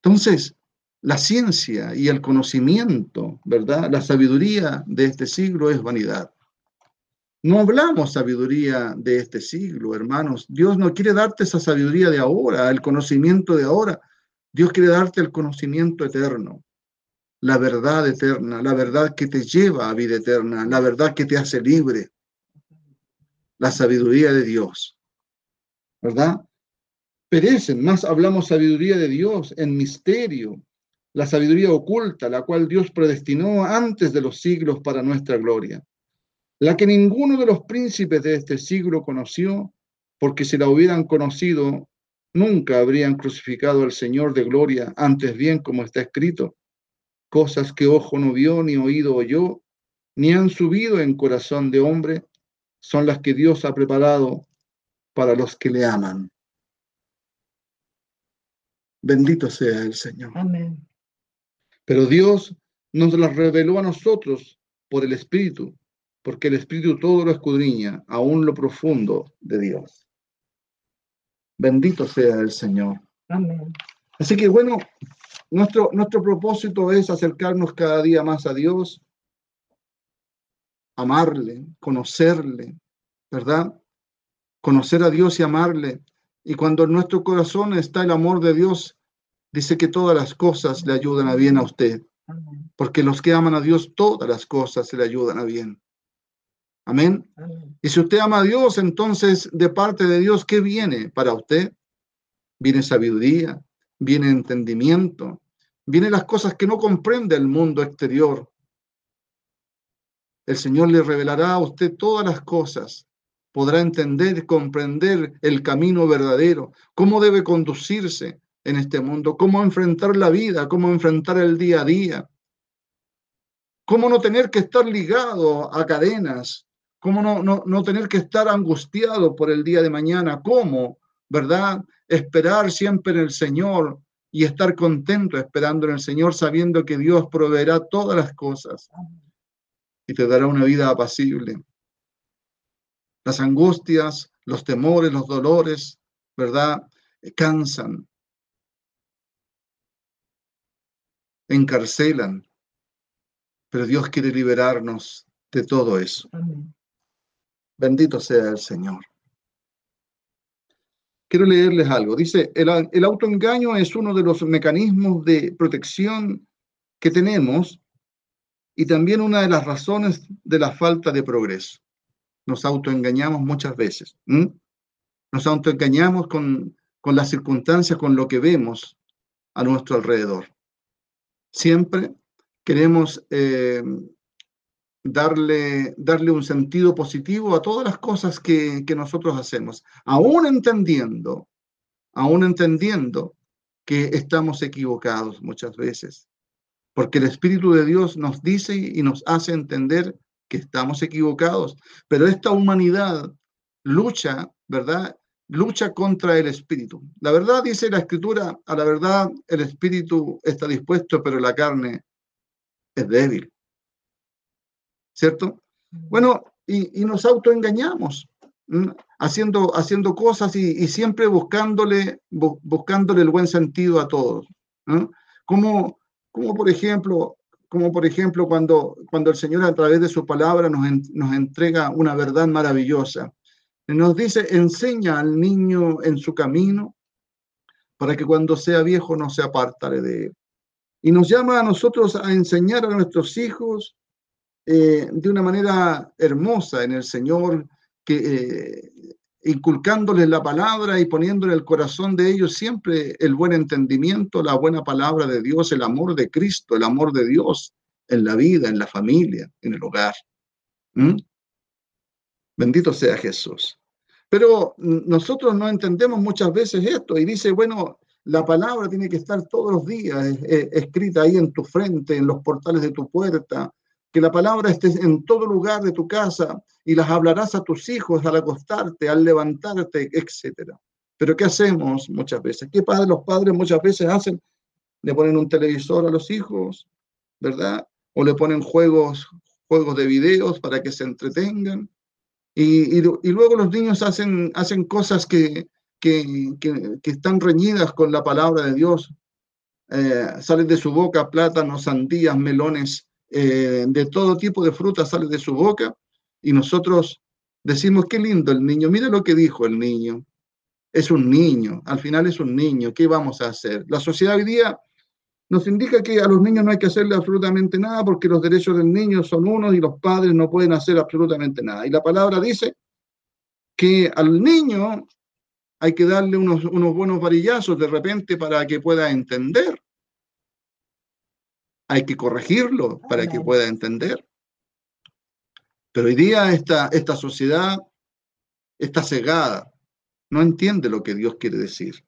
Entonces, la ciencia y el conocimiento, ¿verdad? La sabiduría de este siglo es vanidad. No hablamos sabiduría de este siglo, hermanos. Dios no quiere darte esa sabiduría de ahora, el conocimiento de ahora. Dios quiere darte el conocimiento eterno, la verdad eterna, la verdad que te lleva a vida eterna, la verdad que te hace libre la sabiduría de Dios. ¿Verdad? Perecen, más hablamos sabiduría de Dios en misterio, la sabiduría oculta, la cual Dios predestinó antes de los siglos para nuestra gloria, la que ninguno de los príncipes de este siglo conoció, porque si la hubieran conocido, nunca habrían crucificado al Señor de gloria, antes bien como está escrito, cosas que ojo no vio, ni oído oyó, ni han subido en corazón de hombre, son las que Dios ha preparado para los que le aman. Bendito sea el Señor. Amén. Pero Dios nos las reveló a nosotros por el Espíritu, porque el Espíritu todo lo escudriña, aún lo profundo de Dios. Bendito sea el Señor. Amén. Así que bueno, nuestro, nuestro propósito es acercarnos cada día más a Dios, amarle, conocerle, ¿verdad? Conocer a Dios y amarle. Y cuando en nuestro corazón está el amor de Dios, dice que todas las cosas le ayudan a bien a usted. Porque los que aman a Dios, todas las cosas se le ayudan a bien. Amén. Y si usted ama a Dios, entonces de parte de Dios, ¿qué viene para usted? Viene sabiduría, viene entendimiento, vienen las cosas que no comprende el mundo exterior, el Señor le revelará a usted todas las cosas. Podrá entender comprender el camino verdadero, cómo debe conducirse en este mundo, cómo enfrentar la vida, cómo enfrentar el día a día, cómo no tener que estar ligado a cadenas, ¿Cómo no, no, no tener que estar angustiado por el día de mañana? ¿Cómo? ¿Verdad? Esperar siempre en el Señor y estar contento esperando en el Señor, sabiendo que Dios proveerá todas las cosas y te dará una vida apacible. Las angustias, los temores, los dolores, ¿verdad? Cansan, encarcelan, pero Dios quiere liberarnos de todo eso. Bendito sea el Señor. Quiero leerles algo. Dice, el, el, autoengaño es uno de los mecanismos de protección que tenemos y también una de las razones de la falta de progreso. Nos autoengañamos muchas veces. Nos autoengañamos con, con las circunstancias, con lo que vemos a nuestro alrededor. Siempre queremos eh, darle, darle un sentido positivo a todas las cosas que, que nosotros hacemos, aún entendiendo, aún entendiendo que estamos equivocados muchas veces, porque el Espíritu de Dios nos dice y nos hace entender que estamos equivocados, pero esta humanidad lucha, ¿verdad? Lucha contra el Espíritu. La verdad dice la Escritura, a la verdad el Espíritu está dispuesto, pero la carne es débil. ¿cierto? Bueno, y, nos autoengañamos, haciendo, haciendo cosas y, siempre buscándole, buscándole el buen sentido a todos. Como, como por ejemplo, como por ejemplo cuando, cuando el Señor a través de su palabra nos, nos entrega una verdad maravillosa. Nos dice, enseña al niño en su camino para que cuando sea viejo no se apartare de él. Y nos llama a nosotros a enseñar a nuestros hijos eh, de una manera hermosa en el Señor, que, eh, inculcándoles la palabra y poniendo en el corazón de ellos siempre el buen entendimiento, la buena palabra de Dios, el amor de Cristo, el amor de Dios en la vida, en la familia, en el hogar. ¿Mm? Bendito sea Jesús. Pero nosotros no entendemos muchas veces esto y dice, bueno, la palabra tiene que estar todos los días escrita ahí en tu frente, en los portales de tu puerta, que la palabra esté en todo lugar de tu casa y las hablarás a tus hijos al acostarte, al levantarte, etc. Pero ¿qué hacemos muchas veces? ¿Qué padres los padres muchas veces hacen? Le ponen un televisor a los hijos, ¿verdad? O le ponen juegos, juegos de videos para que se entretengan. Y, luego los niños hacen, hacen cosas que, que, están reñidas con la palabra de Dios. Eh, salen de su boca plátanos, sandías, melones, eh, de todo tipo de fruta sale de su boca y nosotros decimos, qué lindo el niño, mira lo que dijo el niño. Es un niño, al final es un niño, ¿qué vamos a hacer? La sociedad hoy día nos indica que a los niños no hay que hacerle absolutamente nada porque los derechos del niño son unos y los padres no pueden hacer absolutamente nada. Y la palabra dice que al niño hay que darle unos, unos buenos varillazos de repente para que pueda entender hay que corregirlo para que pueda entender. Pero hoy día esta, esta sociedad está cegada, no entiende lo que Dios quiere decir,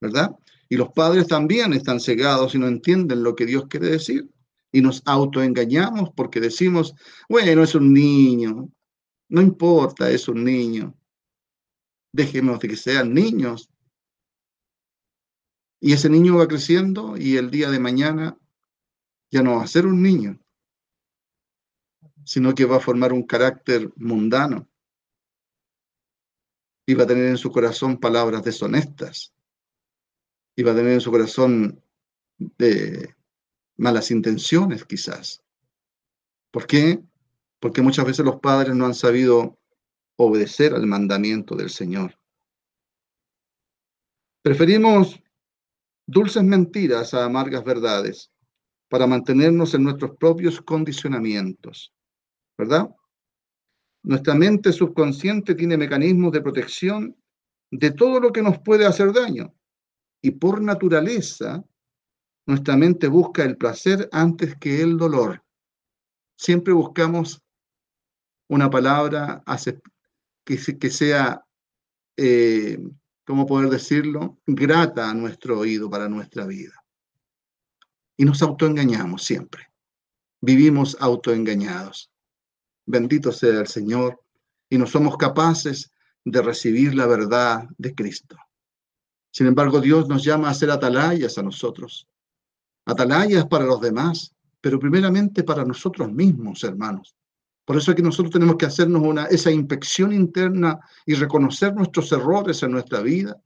¿verdad? Y los padres también están cegados y no entienden lo que Dios quiere decir. Y nos autoengañamos porque decimos, bueno, es un niño, no importa, es un niño. Dejemos de que sean niños. Y ese niño va creciendo y el día de mañana ya no va a ser un niño, sino que va a formar un carácter mundano y va a tener en su corazón palabras deshonestas y va a tener en su corazón de malas intenciones quizás. ¿Por qué? Porque muchas veces los padres no han sabido obedecer al mandamiento del Señor. Preferimos dulces mentiras a amargas verdades para mantenernos en nuestros propios condicionamientos, ¿verdad? Nuestra mente subconsciente tiene mecanismos de protección de todo lo que nos puede hacer daño. Y por naturaleza, nuestra mente busca el placer antes que el dolor. Siempre buscamos una palabra que sea, eh, ¿cómo poder decirlo?, grata a nuestro oído para nuestra vida y nos autoengañamos siempre. Vivimos autoengañados. Bendito sea el Señor y no somos capaces de recibir la verdad de Cristo. Sin embargo, Dios nos llama a ser atalayas a nosotros. Atalayas para los demás, pero primeramente para nosotros mismos, hermanos. Por eso es que nosotros tenemos que hacernos una, esa inspección interna y reconocer nuestros errores en nuestra vida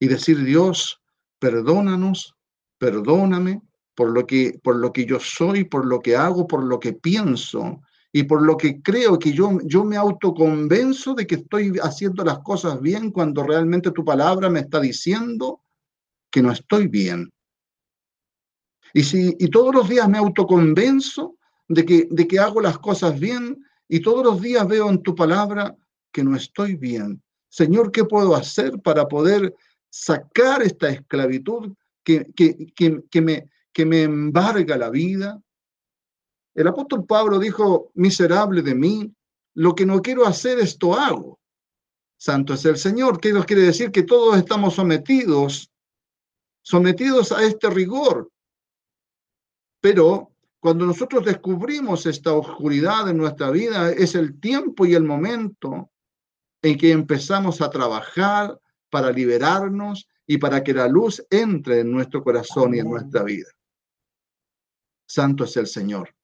y decir, Dios, perdónanos, perdóname por lo que, por lo que yo soy, por lo que hago, por lo que pienso y por lo que creo que yo, yo me autoconvenzo de que estoy haciendo las cosas bien cuando realmente tu palabra me está diciendo que no estoy bien. Y, si, y todos los días me autoconvenzo de que, de que hago las cosas bien y todos los días veo en tu palabra que no estoy bien. Señor, ¿qué puedo hacer para poder sacar esta esclavitud que, que, que, me, que me embarga la vida? El apóstol Pablo dijo, miserable de mí, lo que no quiero hacer, esto hago. Santo es el Señor. ¿Qué nos quiere decir? Que todos estamos sometidos, sometidos a este rigor. Pero cuando nosotros descubrimos esta oscuridad en nuestra vida, es el tiempo y el momento en que empezamos a trabajar para liberarnos y para que la luz entre en nuestro corazón y en nuestra vida. Santo es el Señor.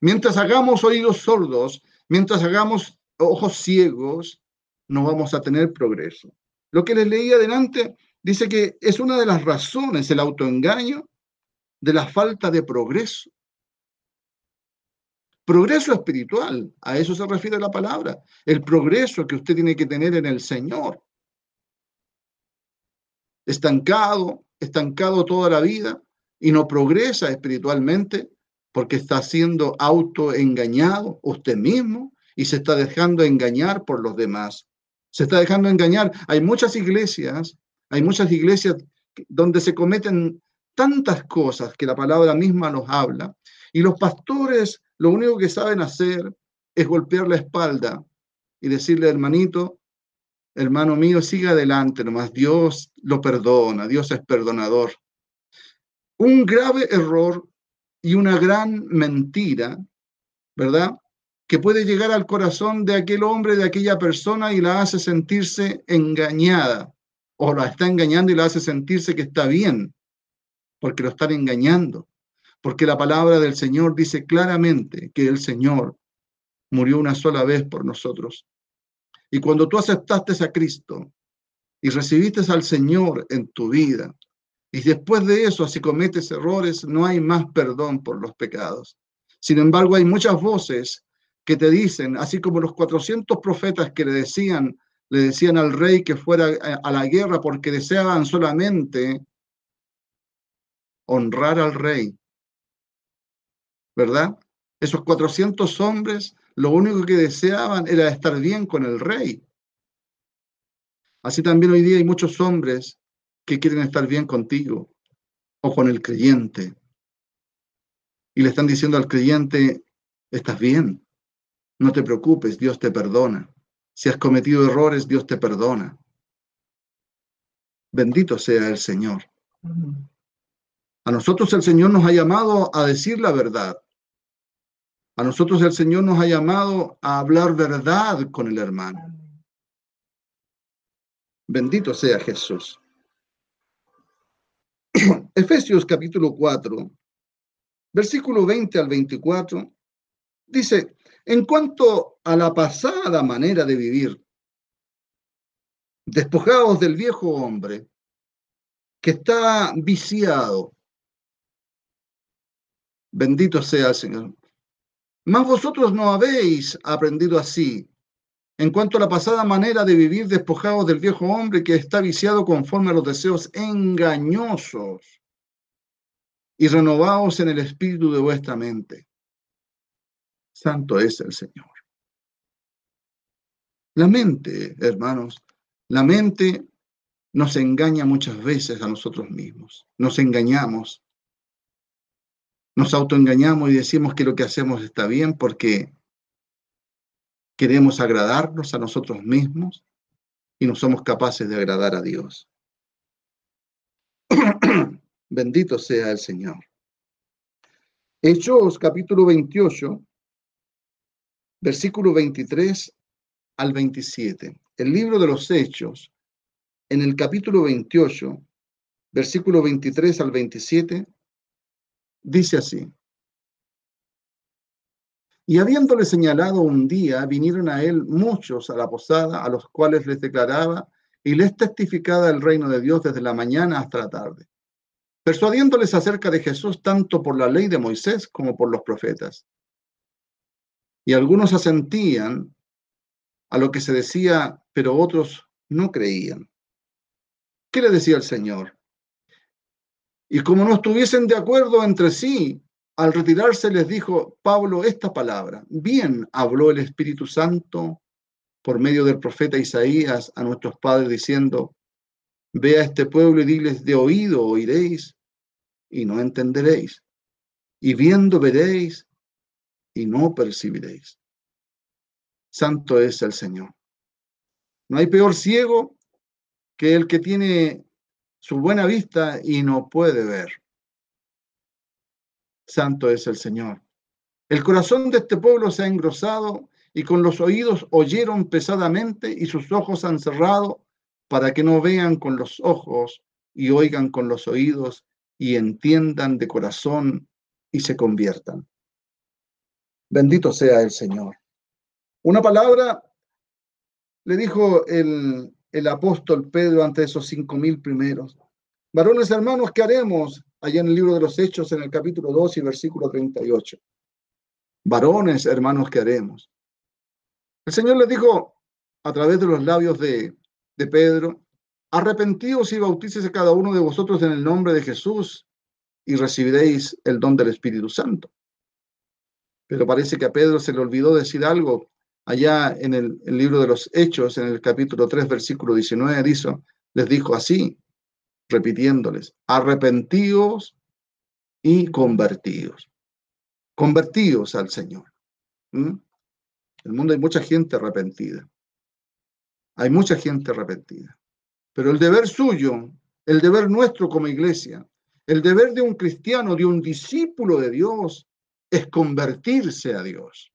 Mientras hagamos oídos sordos, mientras hagamos ojos ciegos, no vamos a tener progreso. Lo que les leí adelante dice que es una de las razones, el autoengaño, de la falta de progreso. Progreso espiritual, a eso se refiere la palabra, el progreso que usted tiene que tener en el Señor. Estancado, estancado toda la vida y no progresa espiritualmente, porque está siendo autoengañado usted mismo y se está dejando engañar por los demás. Se está dejando engañar. Hay muchas iglesias, hay muchas iglesias donde se cometen tantas cosas que la palabra misma nos habla y los pastores lo único que saben hacer es golpear la espalda y decirle, hermanito, hermano mío, siga adelante nomás, Dios lo perdona, Dios es perdonador. Un grave error y una gran mentira, ¿verdad? Que puede llegar al corazón de aquel hombre, de aquella persona y la hace sentirse engañada o la está engañando y la hace sentirse que está bien, porque lo están engañando, porque la palabra del Señor dice claramente que el Señor murió una sola vez por nosotros. Y cuando tú aceptaste a Cristo y recibiste al Señor en tu vida, y después de eso, si cometes errores, no hay más perdón por los pecados. Sin embargo, hay muchas voces que te dicen, así como los 400 profetas que le decían, le decían al rey que fuera a la guerra porque deseaban solamente honrar al rey. ¿Verdad? Esos 400 hombres lo único que deseaban era estar bien con el rey. Así también hoy día hay muchos hombres que quieren estar bien contigo o con el creyente. Y le están diciendo al creyente, estás bien, no te preocupes, Dios te perdona. Si has cometido errores, Dios te perdona. Bendito sea el Señor. A nosotros el Señor nos ha llamado a decir la verdad. A nosotros el Señor nos ha llamado a hablar verdad con el hermano. Bendito sea Jesús. Efesios capítulo 4, versículo 20 al 24, dice, en cuanto a la pasada manera de vivir, despojados del viejo hombre que está viciado, bendito sea el Señor. Mas vosotros no habéis aprendido así, en cuanto a la pasada manera de vivir despojados del viejo hombre que está viciado conforme a los deseos engañosos y renovados en el espíritu de vuestra mente. Santo es el Señor. La mente, hermanos, la mente nos engaña muchas veces a nosotros mismos. Nos engañamos. Nos autoengañamos y decimos que lo que hacemos está bien porque queremos agradarnos a nosotros mismos y no somos capaces de agradar a Dios. Bendito sea el Señor. Hechos capítulo 28, versículo 23 al 27. El libro de los Hechos, en el capítulo 28, versículo 23 al 27, dice así. Y habiéndole señalado un día, vinieron a él muchos a la posada, a los cuales les declaraba y les testificaba el reino de Dios desde la mañana hasta la tarde, persuadiéndoles acerca de Jesús tanto por la ley de Moisés como por los profetas. Y algunos asentían a lo que se decía, pero otros no creían. ¿Qué le decía el Señor? Y como no estuviesen de acuerdo entre sí, al retirarse les dijo Pablo esta palabra. Bien habló el Espíritu Santo por medio del profeta Isaías a nuestros padres diciendo, ve a este pueblo y diles, de oído oiréis y no entenderéis, y viendo veréis y no percibiréis. Santo es el Señor. No hay peor ciego que el que tiene su buena vista y no puede ver. Santo es el Señor. El corazón de este pueblo se ha engrosado y con los oídos oyeron pesadamente y sus ojos han cerrado para que no vean con los ojos y oigan con los oídos y entiendan de corazón y se conviertan. Bendito sea el Señor. Una palabra le dijo el, el apóstol Pedro ante esos cinco mil primeros. Varones hermanos, ¿qué haremos? Allá en el libro de los Hechos, en el capítulo 2 y versículo 38. Varones hermanos, ¿qué haremos? El Señor les dijo a través de los labios de, de Pedro, arrepentíos y bautícese cada uno de vosotros en el nombre de Jesús y recibiréis el don del Espíritu Santo. Pero parece que a Pedro se le olvidó decir algo allá en el, libro de los Hechos, en el capítulo 3, versículo 19, dice, les dijo así, repitiéndoles, arrepentíos y convertidos. Convertidos al Señor. En el mundo hay mucha gente arrepentida. Hay mucha gente arrepentida. Pero el deber suyo, el deber nuestro como iglesia, el deber de un cristiano, de un discípulo de Dios, es convertirse a Dios.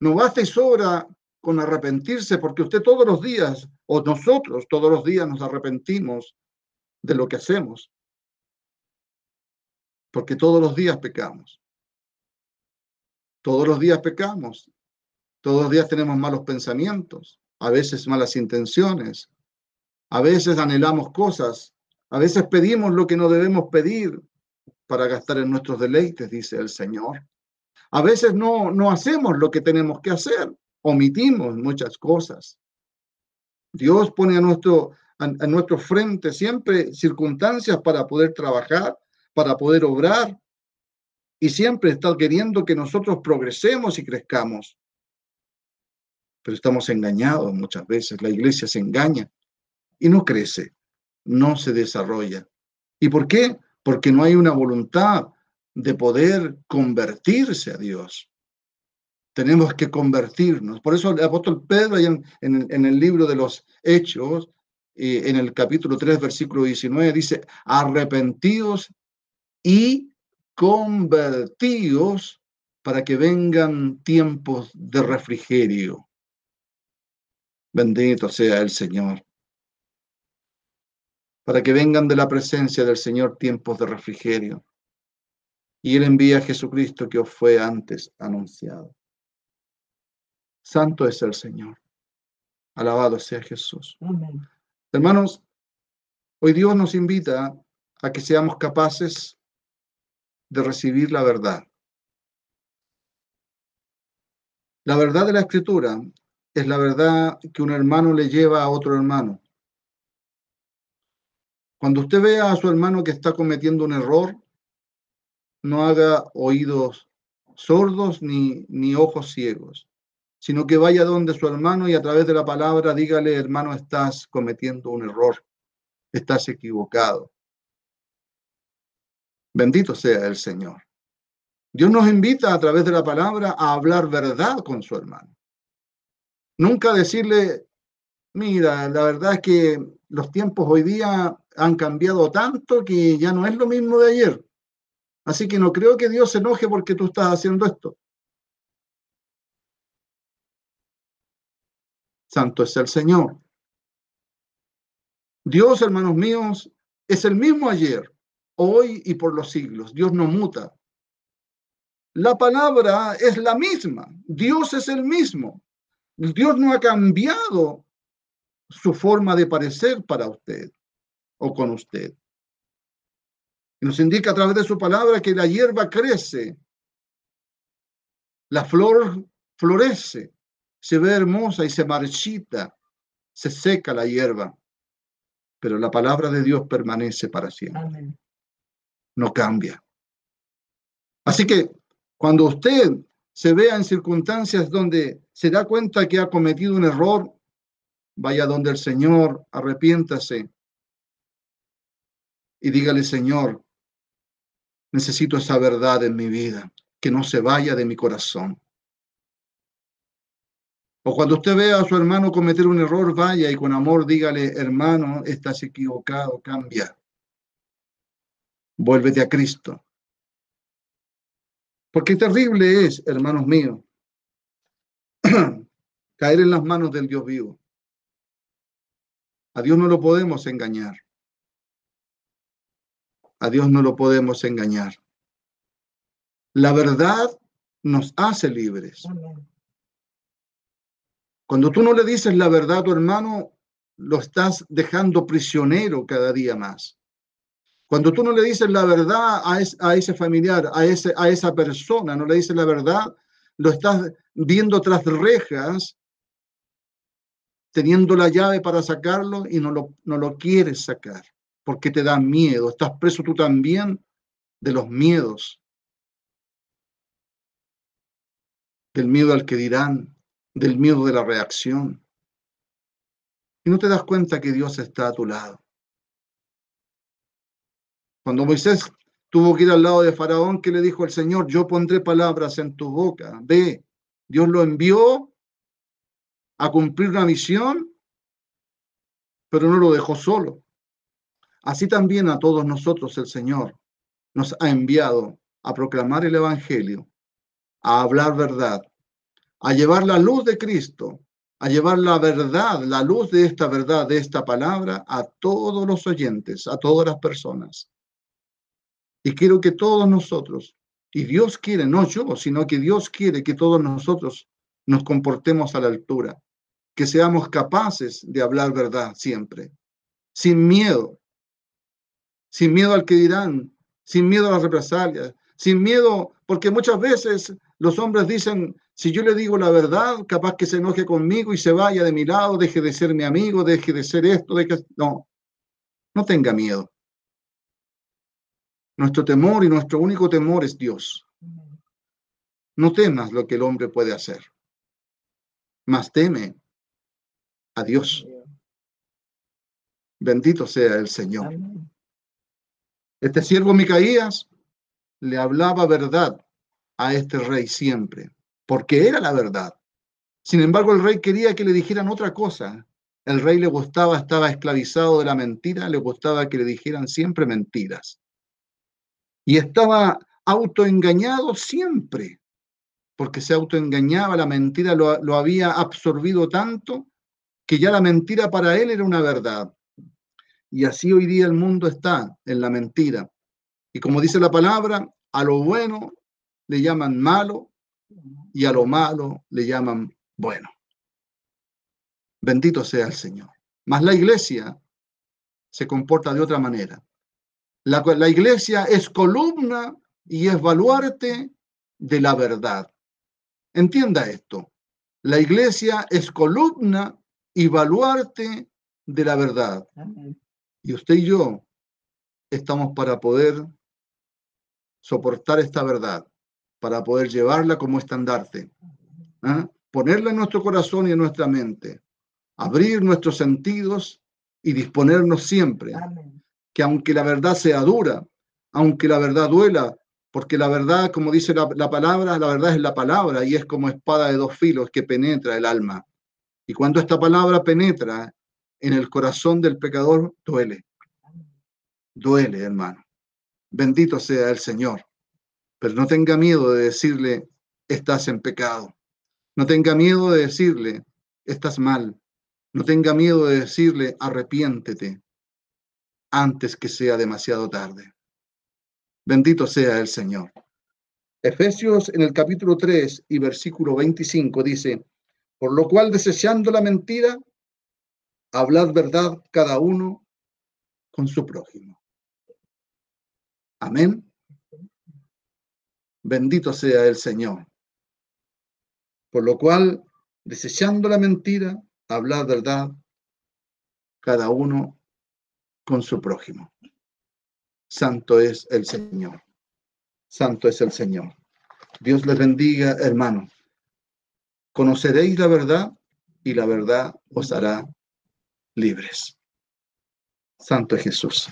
No basta y sobra con arrepentirse, porque usted todos los días, o nosotros todos los días nos arrepentimos de lo que hacemos, porque todos los días pecamos. Todos los días pecamos. Todos los días tenemos malos pensamientos, a veces malas intenciones, a veces anhelamos cosas, a veces pedimos lo que no debemos pedir para gastar en nuestros deleites, dice el Señor. A veces no, no hacemos lo que tenemos que hacer, omitimos muchas cosas. Dios pone a nuestro, a, nuestro frente siempre circunstancias para poder trabajar, para poder obrar, y siempre está queriendo que nosotros progresemos y crezcamos. Pero estamos engañados muchas veces, la iglesia se engaña y no crece, no se desarrolla. ¿Y por qué? Porque no hay una voluntad de poder convertirse a Dios. Tenemos que convertirnos. Por eso el apóstol Pedro, en, en, el libro de los Hechos, eh, en el capítulo 3, versículo 19, dice, arrepentidos y convertidos para que vengan tiempos de refrigerio. Bendito sea el Señor. Para que vengan de la presencia del Señor tiempos de refrigerio y Él envía a Jesucristo que os fue antes anunciado. Santo es el Señor. Alabado sea Jesús. Hermanos, hoy Dios nos invita a que seamos capaces de recibir la verdad. La verdad de la escritura es la verdad que un hermano le lleva a otro hermano. Cuando usted vea a su hermano que está cometiendo un error, no haga oídos sordos ni, ni ojos ciegos, sino que vaya donde su hermano y a través de la palabra dígale, hermano, estás cometiendo un error, estás equivocado. Bendito sea el Señor. Dios nos invita a través de la palabra a hablar verdad con su hermano. Nunca decirle, mira, la verdad es que los tiempos hoy día han cambiado tanto que ya no es lo mismo de ayer. Así que no creo que Dios se enoje porque tú estás haciendo esto. Santo es el Señor. Dios, hermanos míos, es el mismo ayer, hoy y por los siglos. Dios no muta. La palabra es la misma. Dios es el mismo. Dios no ha cambiado su forma de parecer para usted o con usted. Y nos indica a través de su palabra que la hierba crece, la flor florece, se ve hermosa y se marchita, se seca la hierba, pero la palabra de Dios permanece para siempre. No cambia. Así que cuando usted se vea en circunstancias donde se da cuenta que ha cometido un error, vaya donde el Señor, arrepiéntase y dígale, Señor, necesito esa verdad en mi vida, que no se vaya de mi corazón. O cuando usted vea a su hermano cometer un error, vaya y con amor dígale, hermano, estás equivocado, cambia. Vuélvete a Cristo. Porque terrible es, hermanos míos, caer en las manos del Dios vivo. A Dios no lo podemos engañar. A Dios no lo podemos engañar. La verdad nos hace libres. Cuando tú no le dices la verdad a tu hermano, lo estás dejando prisionero cada día más. Cuando tú no le dices la verdad a, ese familiar, a, a esa persona, no le dices la verdad, lo estás viendo tras rejas, teniendo la llave para sacarlo y no lo, no lo quieres sacar porque te da miedo. Estás preso tú también de los miedos. Del miedo al que dirán, del miedo de la reacción. Y no te das cuenta que Dios está a tu lado. Cuando Moisés tuvo que ir al lado de Faraón, que le dijo el Señor, yo pondré palabras en tu boca. Ve, Dios lo envió a cumplir una misión, pero no lo dejó solo. Así también a todos nosotros el Señor nos ha enviado a proclamar el Evangelio, a hablar verdad, a llevar la luz de Cristo, a llevar la verdad, la luz de esta verdad, de esta palabra, a todos los oyentes, a todas las personas. Y quiero que todos nosotros, y Dios quiere, no yo, sino que Dios quiere que todos nosotros nos comportemos a la altura, que seamos capaces de hablar verdad siempre, sin miedo, sin miedo al que dirán, sin miedo a las represalias, sin miedo, porque muchas veces los hombres dicen, si yo le digo la verdad, capaz que se enoje conmigo y se vaya de mi lado, deje de ser mi amigo, deje de ser esto, deje... no, no tenga miedo. Nuestro temor y nuestro único temor es Dios. No temas lo que el hombre puede hacer, mas teme a Dios. Bendito sea el Señor. Este siervo Micaías le hablaba verdad a este rey siempre, porque era la verdad. Sin embargo, el rey quería que le dijeran otra cosa. El rey le gustaba, estaba esclavizado de la mentira, le gustaba que le dijeran siempre mentiras y estaba autoengañado siempre, porque se autoengañaba, la mentira lo, lo, había absorbido tanto que ya la mentira para él era una verdad. Y así hoy día el mundo está en la mentira. Y como dice la palabra, a lo bueno le llaman malo y a lo malo le llaman bueno. Bendito sea el Señor. Mas la iglesia se comporta de otra manera. La, iglesia es columna y es baluarte de la verdad. Entienda esto. La iglesia es columna y baluarte de la verdad. Y usted y yo estamos para poder soportar esta verdad, para poder llevarla como estandarte, ¿ah? ponerla en nuestro corazón y en nuestra mente, abrir nuestros sentidos y disponernos siempre que aunque la verdad sea dura, aunque la verdad duela, porque la verdad, como dice la, palabra, la verdad es la palabra y es como espada de dos filos que penetra el alma. Y cuando esta palabra penetra en el corazón del pecador, duele. Duele, hermano. Bendito sea el Señor. Pero no tenga miedo de decirle, estás en pecado. No tenga miedo de decirle, estás mal. No tenga miedo de decirle, arrepiéntete antes que sea demasiado tarde. Bendito sea el Señor. Efesios en el capítulo 3 y versículo 25 dice, por lo cual desechando la mentira, hablad verdad cada uno con su prójimo. Amén. Bendito sea el Señor. Por lo cual, desechando la mentira, hablad verdad cada uno con su prójimo. Santo es el Señor. Santo es el Señor. Dios les bendiga, hermano. Conoceréis la verdad y la verdad os hará libres. Santo es Jesús.